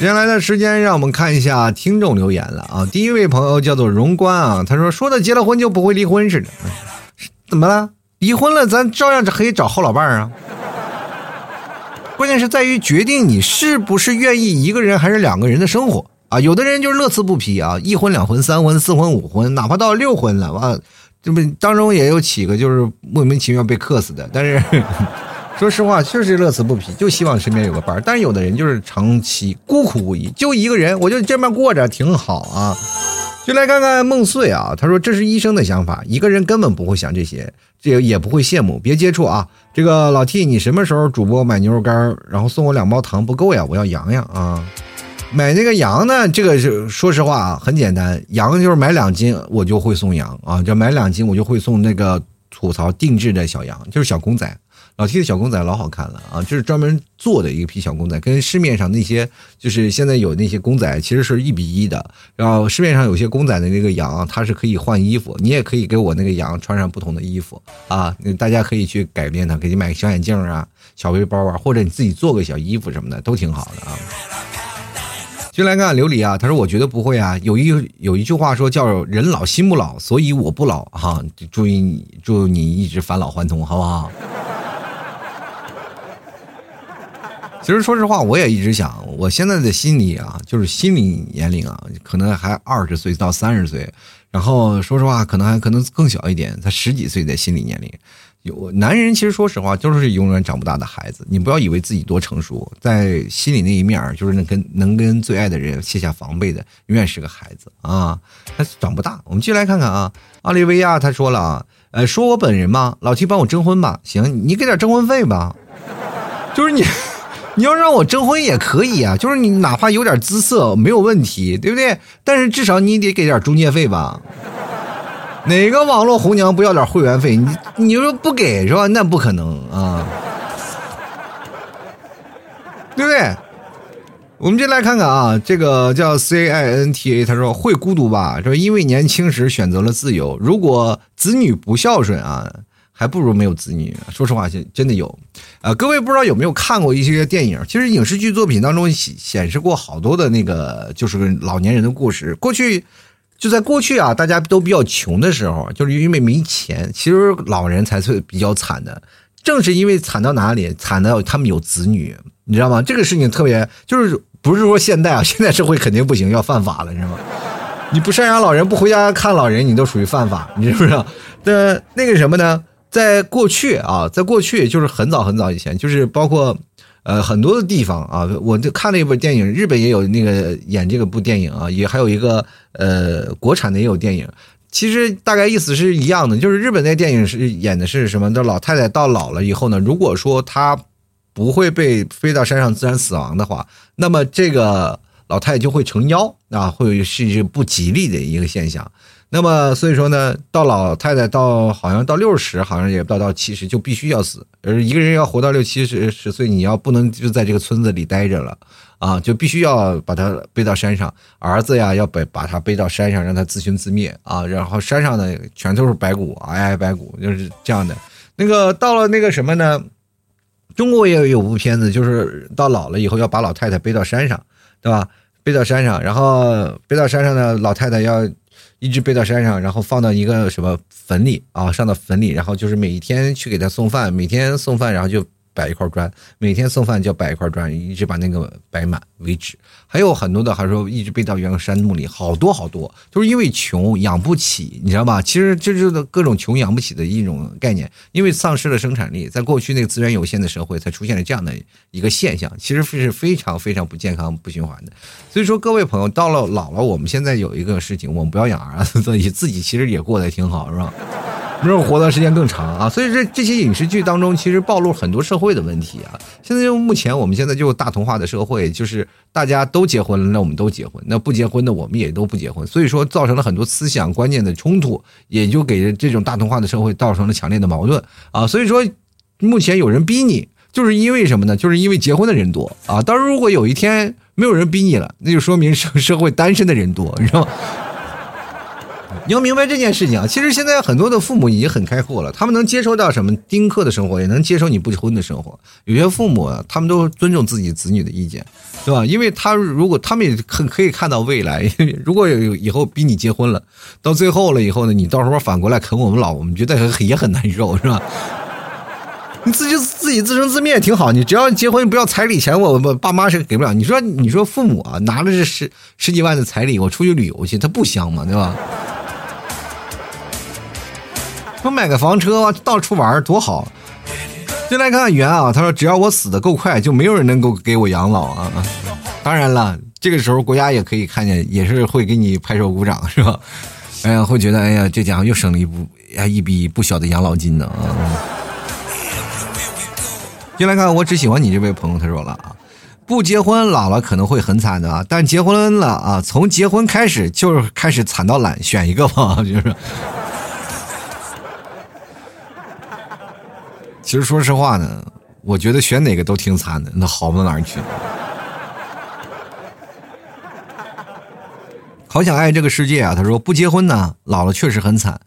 接下来的时间，让我们看一下听众留言了啊！第一位朋友叫做荣关啊，他说说的结了婚就不会离婚似的，怎么了？离婚了咱照样可以找后老伴儿啊。关键是在于决定你是不是愿意一个人还是两个人的生活啊！有的人就是乐此不疲啊，一婚两婚三婚四婚五婚，哪怕到六婚了，哇，这不当中也有几个就是莫名其妙被克死的，但是。说实话，确实乐此不疲，就希望身边有个伴儿。但是有的人就是长期孤苦无依，就一个人，我就这么过着挺好啊。就来看看梦碎啊，他说这是医生的想法，一个人根本不会想这些，这也不会羡慕，别接触啊。这个老 T，你什么时候主播买牛肉干，然后送我两包糖不够呀？我要羊羊啊。买那个羊呢？这个是说实话啊，很简单，羊就是买两斤我就会送羊啊，就买两斤我就会送那个吐槽定制的小羊，就是小公仔。老 T 的小公仔老好看了啊，这是专门做的一批小公仔，跟市面上那些就是现在有那些公仔其实是一比一的。然后市面上有些公仔的那个羊，它是可以换衣服，你也可以给我那个羊穿上不同的衣服啊。大家可以去改变它，给你买个小眼镜啊、小背包啊，或者你自己做个小衣服什么的，都挺好的啊。就来看琉璃啊，他说我觉得不会啊，有一有一句话说叫人老心不老，所以我不老哈。祝你祝你一直返老还童，好不好？其实说实话，我也一直想，我现在的心理啊，就是心理年龄啊，可能还二十岁到三十岁，然后说实话，可能还可能更小一点，才十几岁的心理年龄。有男人其实说实话，就是永远长不大的孩子。你不要以为自己多成熟，在心里那一面就是能跟能跟最爱的人卸下防备的，永远是个孩子啊，他长不大。我们继续来看看啊，奥利维亚他说了啊，呃，说我本人吗？老七帮我征婚吧，行，你给点征婚费吧，就是你。你要让我征婚也可以啊，就是你哪怕有点姿色没有问题，对不对？但是至少你得给点中介费吧。哪个网络红娘不要点会员费？你你说不给是吧？那不可能啊，对不对？我们就来看看啊，这个叫 C I N T A，他说会孤独吧？说因为年轻时选择了自由，如果子女不孝顺啊。还不如没有子女。说实话，真真的有。呃，各位不知道有没有看过一些电影？其实影视剧作品当中显显示过好多的那个，就是老年人的故事。过去就在过去啊，大家都比较穷的时候，就是因为没钱，其实老人才是比较惨的。正是因为惨到哪里，惨到他们有子女，你知道吗？这个事情特别，就是不是说现代啊，现在社会肯定不行，要犯法了，你知道吗？你不赡养老人，不回家看老人，你都属于犯法，你知不知道？那那个什么呢？在过去啊，在过去就是很早很早以前，就是包括呃很多的地方啊，我就看了一部电影，日本也有那个演这个部电影啊，也还有一个呃国产的也有电影。其实大概意思是一样的，就是日本那电影是演的是什么？那老太太到老了以后呢，如果说她不会被飞到山上自然死亡的话，那么这个老太太就会成妖啊，会是一不吉利的一个现象。那么所以说呢，到老太太到好像到六十，好像也不到到七十，就必须要死。而一个人要活到六七十十岁，你要不能就在这个村子里待着了。啊，就必须要把他背到山上，儿子呀要把把他背到山上，让他自寻自灭啊。然后山上呢全都是白骨，皑皑白骨，就是这样的。那个到了那个什么呢？中国也有部片子，就是到老了以后要把老太太背到山上，对吧？背到山上，然后背到山上呢，老太太要一直背到山上，然后放到一个什么坟里啊，上到坟里，然后就是每一天去给他送饭，每天送饭，然后就。摆一块砖，每天送饭就摆一块砖，一直把那个摆满为止。还有很多的，还说一直背到原山墓里，好多好多，都是因为穷养不起，你知道吧？其实这就是各种穷养不起的一种概念，因为丧失了生产力，在过去那个资源有限的社会，才出现了这样的一个现象，其实是非常非常不健康、不循环的。所以说，各位朋友，到了老了，我们现在有一个事情，我们不要养儿子，自己其实也过得挺好，是吧？没有活的时间更长啊，所以这这些影视剧当中，其实暴露很多社会的问题啊。现在就目前我们现在就大同化的社会，就是大家都结婚了，那我们都结婚；那不结婚的我们也都不结婚。所以说，造成了很多思想观念的冲突，也就给这种大同化的社会造成了强烈的矛盾啊。所以说，目前有人逼你，就是因为什么呢？就是因为结婚的人多啊。当然，如果有一天没有人逼你了，那就说明社社会单身的人多，你知道吗？你要明白这件事情啊，其实现在很多的父母已经很开阔了，他们能接受到什么丁克的生活，也能接受你不婚的生活。有些父母啊，他们都尊重自己子女的意见，对吧？因为他如果他们也很可以看到未来，如果有以后逼你结婚了，到最后了以后呢，你到时候反过来啃我们老，我们觉得也很难受，是吧？你自己自己自生自灭挺好，你只要结婚不要彩礼钱，我我爸妈是给不了。你说你说父母啊，拿的是十十几万的彩礼，我出去旅游去，他不香吗？对吧？说买个房车到处玩多好，进来看看袁啊，他说只要我死的够快，就没有人能够给我养老啊。当然了，这个时候国家也可以看见，也是会给你拍手鼓掌，是吧？哎呀，会觉得哎呀，这家伙又省了一部呀一笔不小的养老金呢啊。进来看，我只喜欢你这位朋友，他说了啊，不结婚老了可能会很惨的啊，但结婚了啊，从结婚开始就是开始惨到懒，选一个吧，就是。其实说实话呢，我觉得选哪个都挺惨的，那好不到哪儿去。好想爱这个世界啊！他说不结婚呢，老了确实很惨，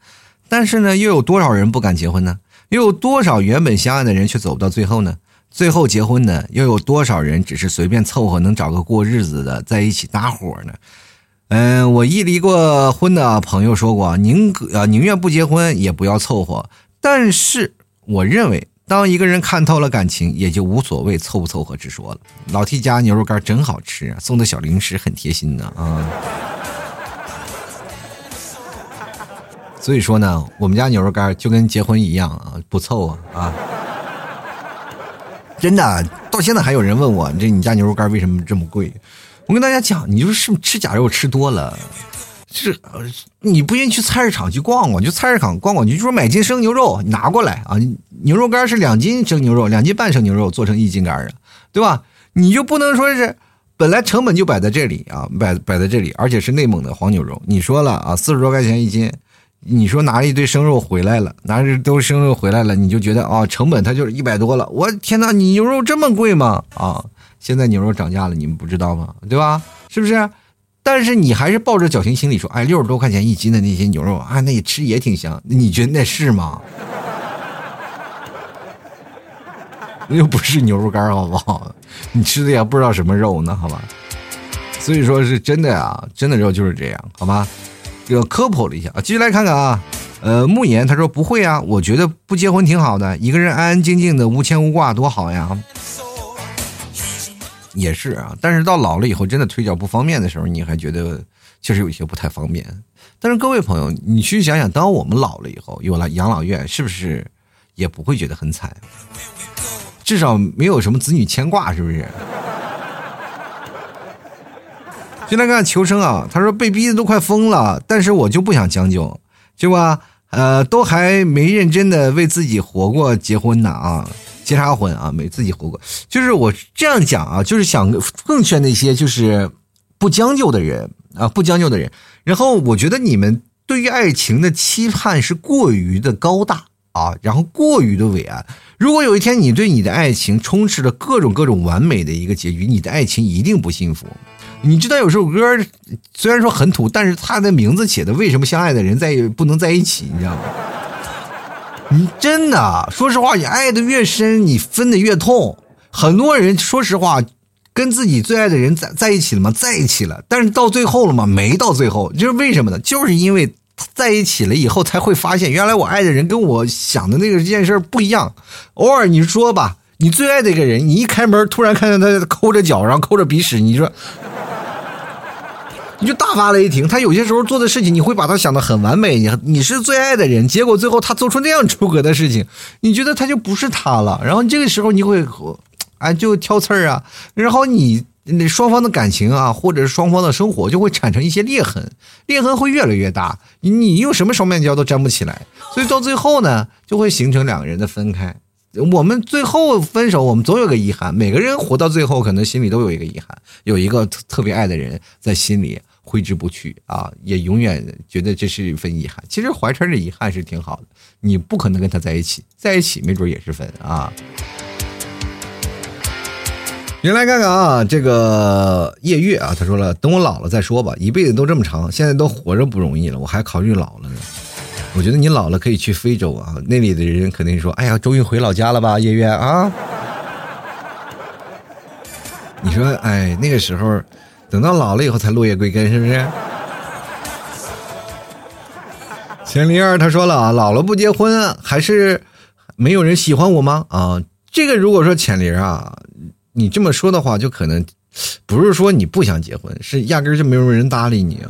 但是呢，又有多少人不敢结婚呢？又有多少原本相爱的人却走不到最后呢？最后结婚的又有多少人只是随便凑合能找个过日子的在一起搭伙呢？嗯，我一离过婚的朋友说过，宁可啊宁愿不结婚也不要凑合，但是我认为。当一个人看透了感情，也就无所谓凑不凑合之说了。老 T 家牛肉干真好吃啊，送的小零食很贴心呢啊！所以说呢，我们家牛肉干就跟结婚一样啊，不凑合啊！真的，到现在还有人问我，这你家牛肉干为什么这么贵？我跟大家讲，你就是吃假肉吃多了。是，你不愿意去菜市场去逛逛，就菜市场逛逛，你就说买斤生牛肉拿过来啊，牛肉干是两斤生牛肉，两斤半生牛肉做成一斤干的，对吧？你就不能说是本来成本就摆在这里啊，摆摆在这里，而且是内蒙的黄牛肉，你说了啊，四十多块钱一斤，你说拿了一堆生肉回来了，拿着都生肉回来了，你就觉得啊，成本它就是一百多了，我天哪，你牛肉这么贵吗？啊，现在牛肉涨价了，你们不知道吗？对吧？是不是？但是你还是抱着侥幸心理说，哎，六十多块钱一斤的那些牛肉啊，那也吃也挺香。你觉得那是吗？那又不是牛肉干，好不好？你吃的也不知道什么肉呢，好吧？所以说是真的呀，真的肉就是这样，好吧？这个科普了一下啊，继续来看看啊。呃，慕言他说不会啊，我觉得不结婚挺好的，一个人安安静静的，无牵无挂，多好呀。也是啊，但是到老了以后，真的腿脚不方便的时候，你还觉得确实有些不太方便。但是各位朋友，你去想想，当我们老了以后，有了养老院，是不是也不会觉得很惨？至少没有什么子女牵挂，是不是？进来看求生啊，他说被逼的都快疯了，但是我就不想将就，是吧？呃，都还没认真的为自己活过，结婚呢啊，结啥婚啊？没自己活过，就是我这样讲啊，就是想奉劝那些就是不将就的人啊，不将就的人。然后我觉得你们对于爱情的期盼是过于的高大啊，然后过于的伟岸。如果有一天你对你的爱情充斥着各种各种完美的一个结局，你的爱情一定不幸福。你知道有首歌虽然说很土，但是它的名字写的为什么相爱的人在不能在一起？你知道吗？你真的说实话，你爱的越深，你分的越痛。很多人说实话，跟自己最爱的人在在一起了吗？在一起了，但是到最后了吗？没到最后，就是为什么呢？就是因为在一起了以后，才会发现原来我爱的人跟我想的那个这件事不一样。偶尔你说吧，你最爱的一个人，你一开门突然看见他在抠着脚，然后抠着鼻屎，你说。你就大发雷霆，他有些时候做的事情，你会把他想的很完美，你你是最爱的人，结果最后他做出那样出格的事情，你觉得他就不是他了，然后这个时候你会，哎，就挑刺儿啊，然后你那双方的感情啊，或者是双方的生活就会产生一些裂痕，裂痕会越来越大，你用什么双面胶都粘不起来，所以到最后呢，就会形成两个人的分开。我们最后分手，我们总有个遗憾，每个人活到最后，可能心里都有一个遗憾，有一个特特别爱的人在心里。挥之不去啊，也永远觉得这是一份遗憾。其实怀揣着遗憾是挺好的，你不可能跟他在一起，在一起没准也是分啊。原来看看啊，这个夜月啊，他说了，等我老了再说吧，一辈子都这么长，现在都活着不容易了，我还考虑老了呢。我觉得你老了可以去非洲啊，那里的人肯定说，哎呀，终于回老家了吧，夜月啊。你说，哎，那个时候。等到老了以后才落叶归根，是不是？千零二他说了啊，老了不结婚还是没有人喜欢我吗？啊，这个如果说浅零啊，你这么说的话，就可能不是说你不想结婚，是压根儿就没有人搭理你啊。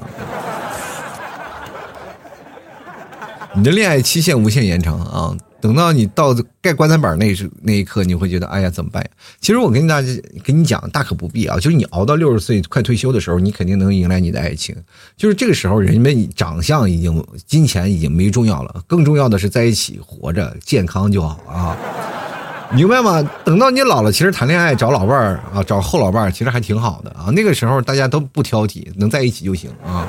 你的恋爱期限无限延长啊。等到你到盖棺材板那时那一刻，你会觉得哎呀怎么办呀？其实我跟大家跟你讲，大可不必啊。就是你熬到六十岁快退休的时候，你肯定能迎来你的爱情。就是这个时候，人们长相已经、金钱已经没重要了，更重要的是在一起活着健康就好啊，明白吗？等到你老了，其实谈恋爱找老伴儿啊，找后老伴儿其实还挺好的啊。那个时候大家都不挑剔，能在一起就行啊。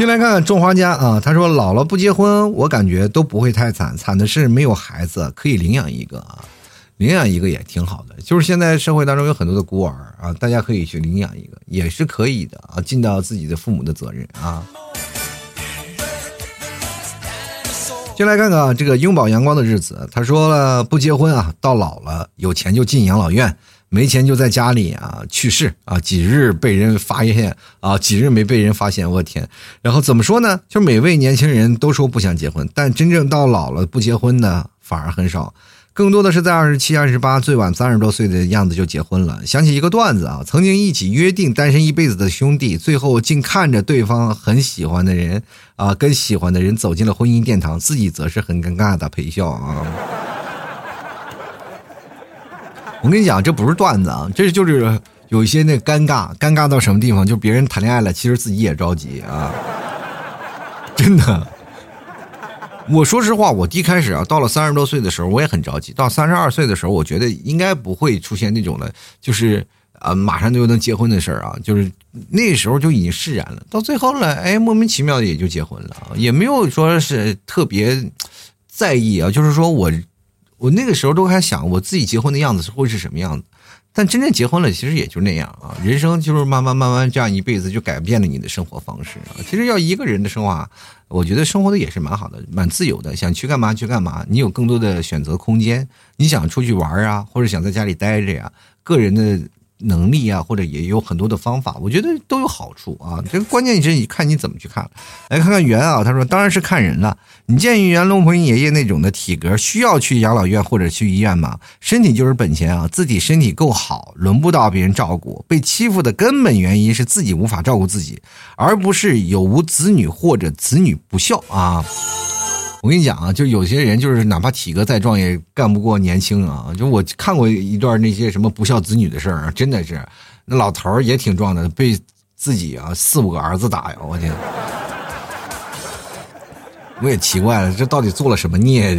进来看看种花家啊，他说老了不结婚，我感觉都不会太惨，惨的是没有孩子，可以领养一个啊，领养一个也挺好的。就是现在社会当中有很多的孤儿啊，大家可以去领养一个，也是可以的啊，尽到自己的父母的责任啊。进来看看这个拥抱阳光的日子，他说了不结婚啊，到老了有钱就进养老院。没钱就在家里啊，去世啊，几日被人发现啊，几日没被人发现，我天！然后怎么说呢？就每位年轻人都说不想结婚，但真正到老了不结婚的反而很少，更多的是在二十七、二十八，最晚三十多岁的样子就结婚了。想起一个段子啊，曾经一起约定单身一辈子的兄弟，最后竟看着对方很喜欢的人啊，跟喜欢的人走进了婚姻殿堂，自己则是很尴尬的陪笑啊。我跟你讲，这不是段子啊，这就是有一些那尴尬，尴尬到什么地方？就别人谈恋爱了，其实自己也着急啊，真的。我说实话，我一开始啊，到了三十多岁的时候，我也很着急。到三十二岁的时候，我觉得应该不会出现那种的，就是啊，马上就能结婚的事儿啊，就是那时候就已经释然了。到最后了，哎，莫名其妙的也就结婚了，也没有说是特别在意啊，就是说我。我那个时候都还想我自己结婚的样子会是什么样子，但真正结婚了，其实也就那样啊。人生就是慢慢慢慢这样一辈子就改变了你的生活方式啊。其实要一个人的生活，我觉得生活的也是蛮好的，蛮自由的，想去干嘛去干嘛，你有更多的选择空间。你想出去玩啊，或者想在家里待着呀，个人的。能力啊，或者也有很多的方法，我觉得都有好处啊。这个关键是你看你怎么去看。来看看袁啊，他说当然是看人了。你建议袁隆鹏爷爷那种的体格需要去养老院或者去医院吗？身体就是本钱啊，自己身体够好，轮不到别人照顾。被欺负的根本原因是自己无法照顾自己，而不是有无子女或者子女不孝啊。我跟你讲啊，就有些人就是哪怕体格再壮也干不过年轻啊。就我看过一段那些什么不孝子女的事儿，真的是那老头儿也挺壮的，被自己啊四五个儿子打呀！我天，我也奇怪了，这到底做了什么孽？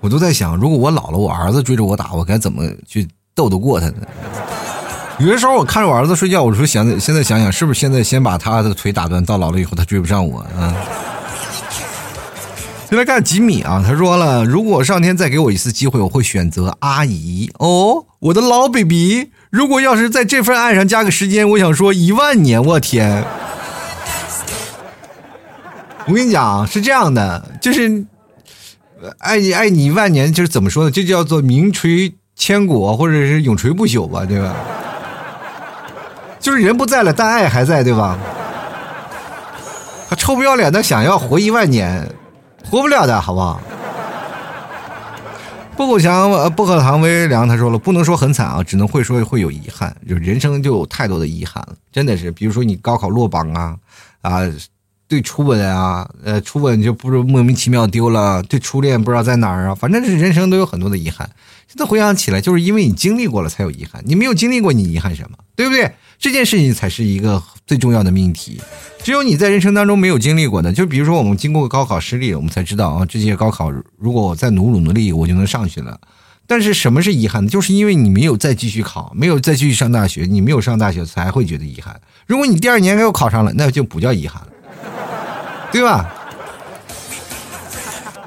我都在想，如果我老了，我儿子追着我打，我该怎么去斗得过他呢？有的时候我看着我儿子睡觉，我说想现在想想，是不是现在先把他的腿打断，到老了以后他追不上我啊？先来看吉米啊，他说了，如果上天再给我一次机会，我会选择阿姨哦，我的老 baby。如果要是在这份爱上加个时间，我想说一万年，我天！我跟你讲是这样的，就是爱你爱你一万年，就是怎么说呢？这叫做名垂千古，或者是永垂不朽吧，对吧？就是人不在了，但爱还在，对吧？他臭不要脸的想要活一万年，活不了的好不好？不口强，不可糖微凉。他说了，不能说很惨啊，只能会说会有遗憾。就人生就有太多的遗憾了，真的是。比如说你高考落榜啊，啊，对初吻啊，呃，初吻就不是莫名其妙丢了，对初恋不知道在哪儿啊，反正是人生都有很多的遗憾。现在回想起来，就是因为你经历过了才有遗憾，你没有经历过，你遗憾什么？对不对？这件事情才是一个最重要的命题。只有你在人生当中没有经历过的，就比如说我们经过高考失利，我们才知道啊，这届高考如果我再努努力，我就能上去了。但是什么是遗憾呢？就是因为你没有再继续考，没有再继续上大学，你没有上大学才会觉得遗憾。如果你第二年又考上了，那就不叫遗憾了，对吧？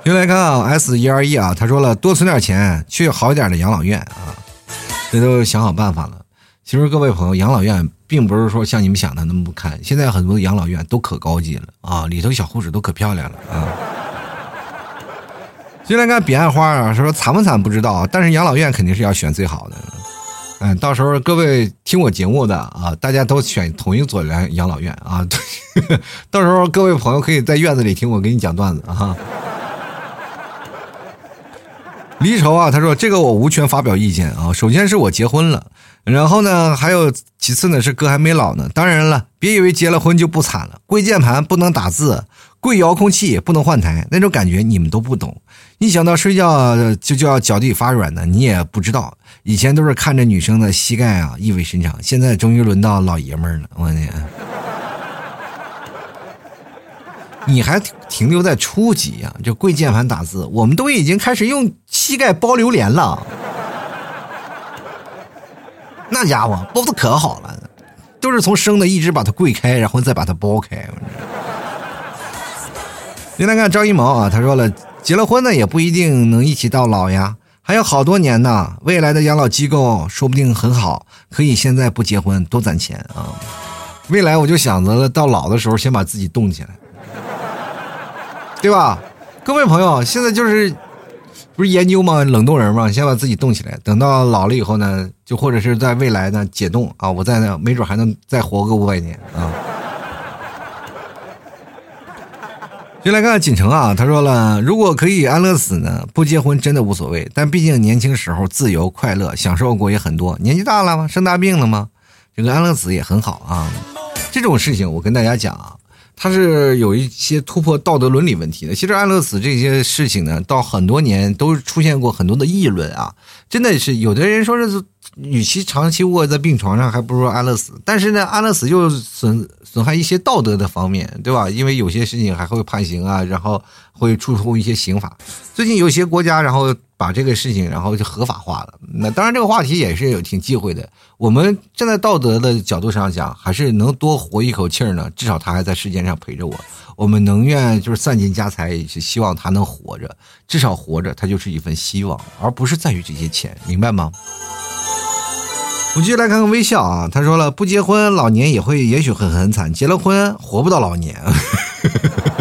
先来看啊，S 一二一啊，他说了，多存点钱去好一点的养老院啊，这都想好办法了。其实各位朋友，养老院并不是说像你们想的那么不堪。现在很多养老院都可高级了啊，里头小护士都可漂亮了啊。进来看彼岸花啊，说惨不惨不知道，但是养老院肯定是要选最好的。嗯，到时候各位听我节目的啊，大家都选同一所养养老院啊。到时候各位朋友可以在院子里听我给你讲段子啊。离愁啊，他说这个我无权发表意见啊。首先是我结婚了。然后呢，还有其次呢，是哥还没老呢。当然了，别以为结了婚就不惨了。跪键盘不能打字，跪遥控器不能换台，那种感觉你们都不懂。一想到睡觉就叫脚底发软的，你也不知道。以前都是看着女生的膝盖啊，意味深长。现在终于轮到老爷们了，我天！你还停留在初级呀？就跪键盘打字，我们都已经开始用膝盖包榴莲了。那家伙包的可好了，都是从生的一直把它跪开，然后再把它剥开。你来看张一毛啊，他说了，结了婚呢也不一定能一起到老呀，还有好多年呢。未来的养老机构说不定很好，可以现在不结婚多攒钱啊。未来我就想着，到老的时候先把自己冻起来，对吧？各位朋友，现在就是。不是研究吗？冷冻人吗？先把自己冻起来，等到老了以后呢，就或者是在未来呢解冻啊，我在那没准还能再活个五百年啊。就来看锦城啊，他说了，如果可以安乐死呢，不结婚真的无所谓，但毕竟年轻时候自由快乐，享受过也很多。年纪大了吗？生大病了吗？这个安乐死也很好啊。这种事情我跟大家讲啊他是有一些突破道德伦理问题的。其实安乐死这些事情呢，到很多年都出现过很多的议论啊。真的是有的人说是，与其长期卧在病床上，还不如安乐死。但是呢，安乐死又损损害一些道德的方面，对吧？因为有些事情还会判刑啊，然后会触碰一些刑法。最近有些国家，然后。把这个事情然后就合法化了。那当然，这个话题也是有挺忌讳的。我们站在道德的角度上讲，还是能多活一口气儿呢。至少他还在世间上陪着我。我们能愿就是散尽家财，也是希望他能活着。至少活着，他就是一份希望，而不是在于这些钱，明白吗？我们继续来看看微笑啊，他说了，不结婚老年也会也许会很惨，结了婚活不到老年。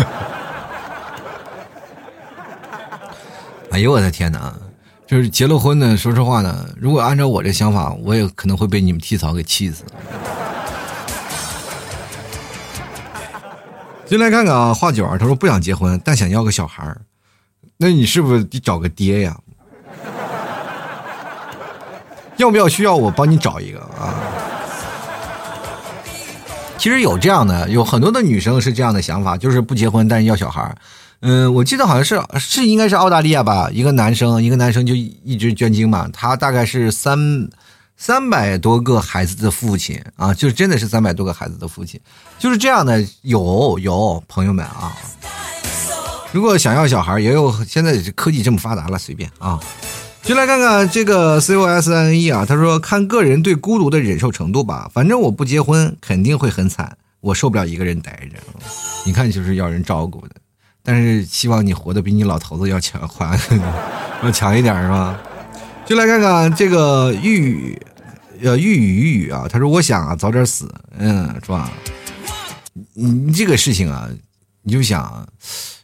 哎呦我的天哪！就是结了婚呢，说实话呢，如果按照我这想法，我也可能会被你们替嫂给气死。进来看看啊，画卷他说不想结婚，但想要个小孩那你是不是得找个爹呀？要不要需要我帮你找一个啊？其实有这样的，有很多的女生是这样的想法，就是不结婚，但是要小孩嗯，我记得好像是是应该是澳大利亚吧，一个男生，一个男生就一直捐精嘛，他大概是三三百多个孩子的父亲啊，就真的是三百多个孩子的父亲，就是这样的，有有朋友们啊，如果想要小孩，也有现在科技这么发达了，随便啊。就来看看这个 C O S N E 啊，他说看个人对孤独的忍受程度吧，反正我不结婚肯定会很惨，我受不了一个人待着。你看就是要人照顾的，但是希望你活得比你老头子要强，宽，要强一点是吧？就来看看这个玉，呃玉雨玉雨啊，他说我想啊早点死，嗯是吧？你这个事情啊，你就想，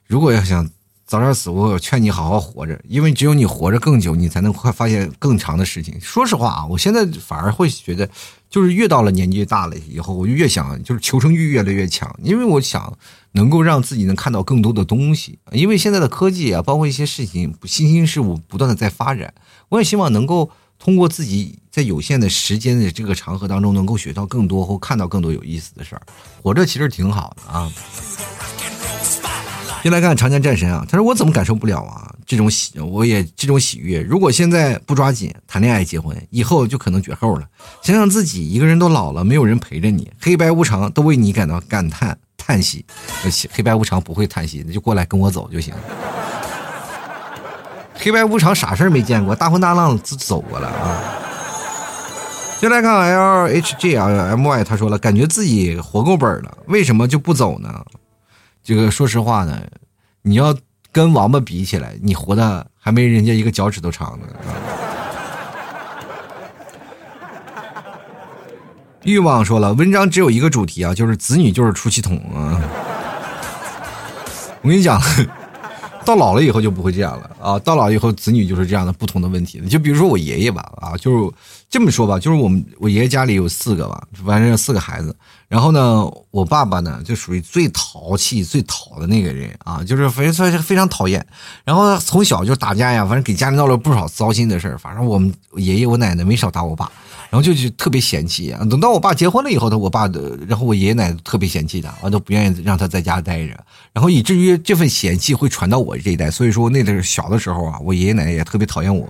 如果要想。早点死，我劝你好好活着，因为只有你活着更久，你才能快发现更长的事情。说实话啊，我现在反而会觉得，就是越到了年纪大了以后，我就越想，就是求生欲越来越强，因为我想能够让自己能看到更多的东西。因为现在的科技啊，包括一些事情，新兴事物不断的在发展，我也希望能够通过自己在有限的时间的这个长河当中，能够学到更多或看到更多有意思的事儿。活着其实挺好的啊。先来看长江战神啊，他说我怎么感受不了啊？这种喜，我也这种喜悦。如果现在不抓紧谈恋爱结婚，以后就可能绝后了。想想自己一个人都老了，没有人陪着你，黑白无常都为你感到感叹叹息。黑白无常不会叹息，那就过来跟我走就行。黑白无常啥事儿没见过，大风大浪走过了啊。先来看 L H G 啊 M Y，他说了，感觉自己活够本了，为什么就不走呢？这个说实话呢，你要跟王八比起来，你活的还没人家一个脚趾头长呢。欲望说了，文章只有一个主题啊，就是子女就是出气筒啊。我跟你讲，到老了以后就不会这样了啊，到老以后子女就是这样的不同的问题就比如说我爷爷吧，啊，就是这么说吧，就是我们我爷爷家里有四个吧，反正四个孩子。然后呢，我爸爸呢就属于最淘气、最讨的那个人啊，就是非常非常讨厌。然后从小就打架呀，反正给家里闹了不少糟心的事儿。反正我们爷爷、我奶奶没少打我爸，然后就就特别嫌弃啊。等到我爸结婚了以后，他我爸的，然后我爷爷奶奶特别嫌弃他，完都不愿意让他在家待着。然后以至于这份嫌弃会传到我这一代。所以说那阵小的时候啊，我爷爷奶奶也特别讨厌我，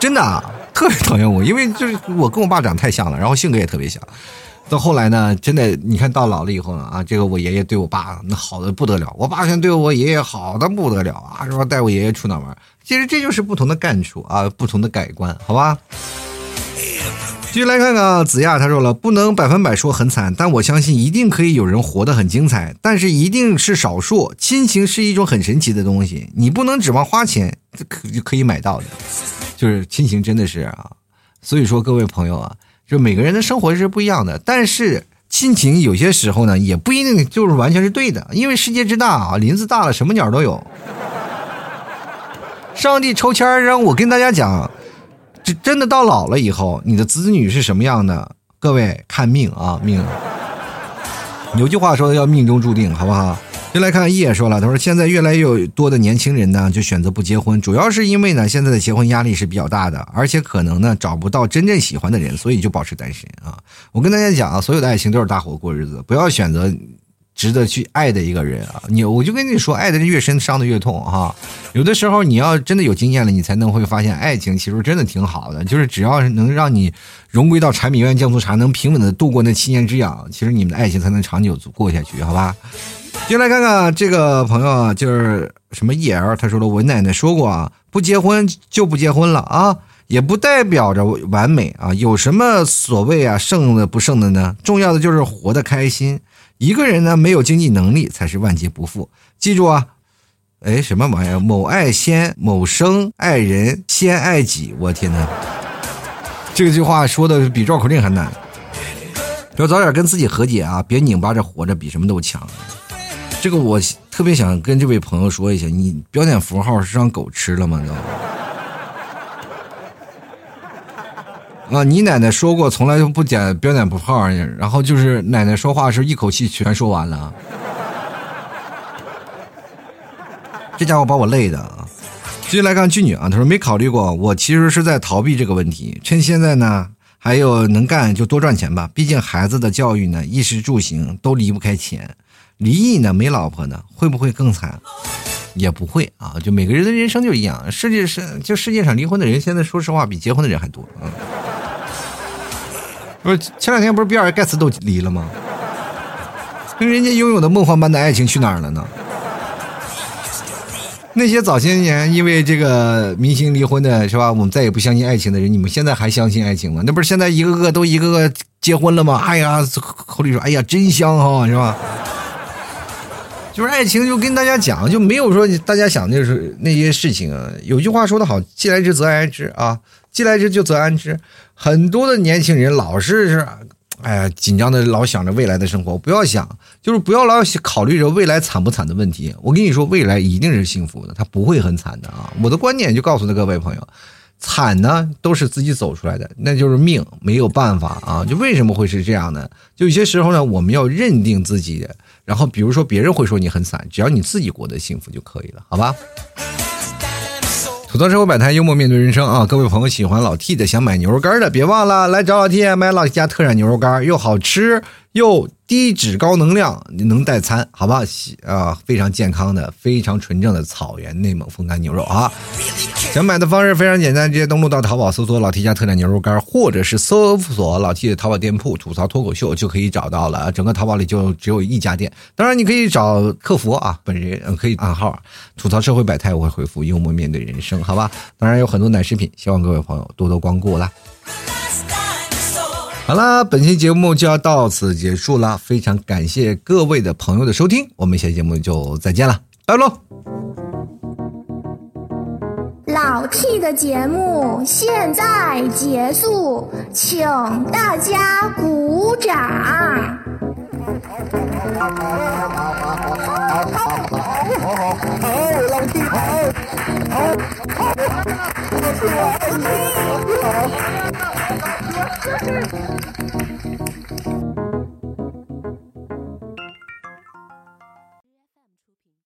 真的特别讨厌我，因为就是我跟我爸长太像了，然后性格也特别像。到后来呢，真的，你看到老了以后呢，啊，这个我爷爷对我爸那好的不得了，我爸现在对我爷爷好的不得了啊，说带我爷爷出哪玩，其实这就是不同的感触啊，不同的改观，好吧？继续来看看子亚，他说了，不能百分百说很惨，但我相信一定可以有人活得很精彩，但是一定是少数。亲情是一种很神奇的东西，你不能指望花钱可就可以买到的，就是亲情真的是啊，所以说各位朋友啊。就每个人的生活是不一样的，但是亲情有些时候呢，也不一定就是完全是对的，因为世界之大啊，林子大了，什么鸟都有。上帝抽签让我跟大家讲，这真的到老了以后，你的子女是什么样的？各位看命啊，命。有句话说的叫命中注定，好不好？就来看叶说了，他说现在越来越多的年轻人呢，就选择不结婚，主要是因为呢，现在的结婚压力是比较大的，而且可能呢找不到真正喜欢的人，所以就保持单身啊。我跟大家讲啊，所有的爱情都是大伙过日子，不要选择。值得去爱的一个人啊，你我就跟你说，爱的人越深，伤的越痛哈。有的时候你要真的有经验了，你才能会发现，爱情其实真的挺好的，就是只要是能让你融归到柴米油盐酱醋茶，能平稳的度过那七年之痒，其实你们的爱情才能长久过下去，好吧？进来看看这个朋友啊，就是什么 E L，他说了，我奶奶说过啊，不结婚就不结婚了啊，也不代表着完美啊，有什么所谓啊剩的不剩的呢？重要的就是活得开心。一个人呢，没有经济能力才是万劫不复。记住啊，哎，什么玩意儿？某爱先，某生爱人先爱己。我天哪，这句话说的比绕口令还难。要早点跟自己和解啊，别拧巴着活着，比什么都强。这个我特别想跟这位朋友说一下，你标点符号是让狗吃了吗？啊，你奶奶说过从来就不点标点符号，然后就是奶奶说话是一口气全说完了。这家伙把我累的啊！继续来看俊女啊，他说没考虑过，我其实是在逃避这个问题，趁现在呢还有能干就多赚钱吧，毕竟孩子的教育呢，衣食住行都离不开钱。离异呢，没老婆呢，会不会更惨？也不会啊，就每个人的人生就一样。世界是就世界上离婚的人，现在说实话比结婚的人还多。嗯，不是前两天不是比尔盖茨都离了吗？跟人家拥有的梦幻般的爱情去哪儿了呢？那些早些年因为这个明星离婚的是吧？我们再也不相信爱情的人，你们现在还相信爱情吗？那不是现在一个个都一个个结婚了吗？哎呀，口里说哎呀真香哈，是吧？就是爱情，就跟大家讲，就没有说大家想的是那些事情。有句话说得好，“既来之则安之”啊，“既来之就则安之”。很多的年轻人老是是，哎呀，紧张的老想着未来的生活。不要想，就是不要老考虑着未来惨不惨的问题。我跟你说，未来一定是幸福的，他不会很惨的啊。我的观点就告诉各位朋友，惨呢都是自己走出来的，那就是命，没有办法啊。就为什么会是这样呢？就有些时候呢，我们要认定自己。然后，比如说别人会说你很惨，只要你自己过得幸福就可以了，好吧？吐槽社会百态，幽默面对人生啊！各位朋友喜欢老 T 的，想买牛肉干的，别忘了来找老 T 买老 T 家特产牛肉干，又好吃又。低脂高能量，能代餐，好吧？啊，非常健康的，非常纯正的草原内蒙风干牛肉啊！想买的方式非常简单，直接登录到淘宝搜索“老 T 家特产牛肉干”，或者是搜索老 T 的淘宝店铺“吐槽脱口秀”就可以找到了。整个淘宝里就只有一家店，当然你可以找客服啊，本人可以暗号“吐槽社会百态”，我会回复“幽默面对人生”，好吧？当然有很多奶食品，希望各位朋友多多光顾啦。好啦，本期节目就要到此结束了，非常感谢各位的朋友的收听，我们下期节目就再见了，拜喽！老 T 的节目现在结束，请大家鼓掌。好，好，好，好，好，好，好，老 T 好，好，好，老 T 好。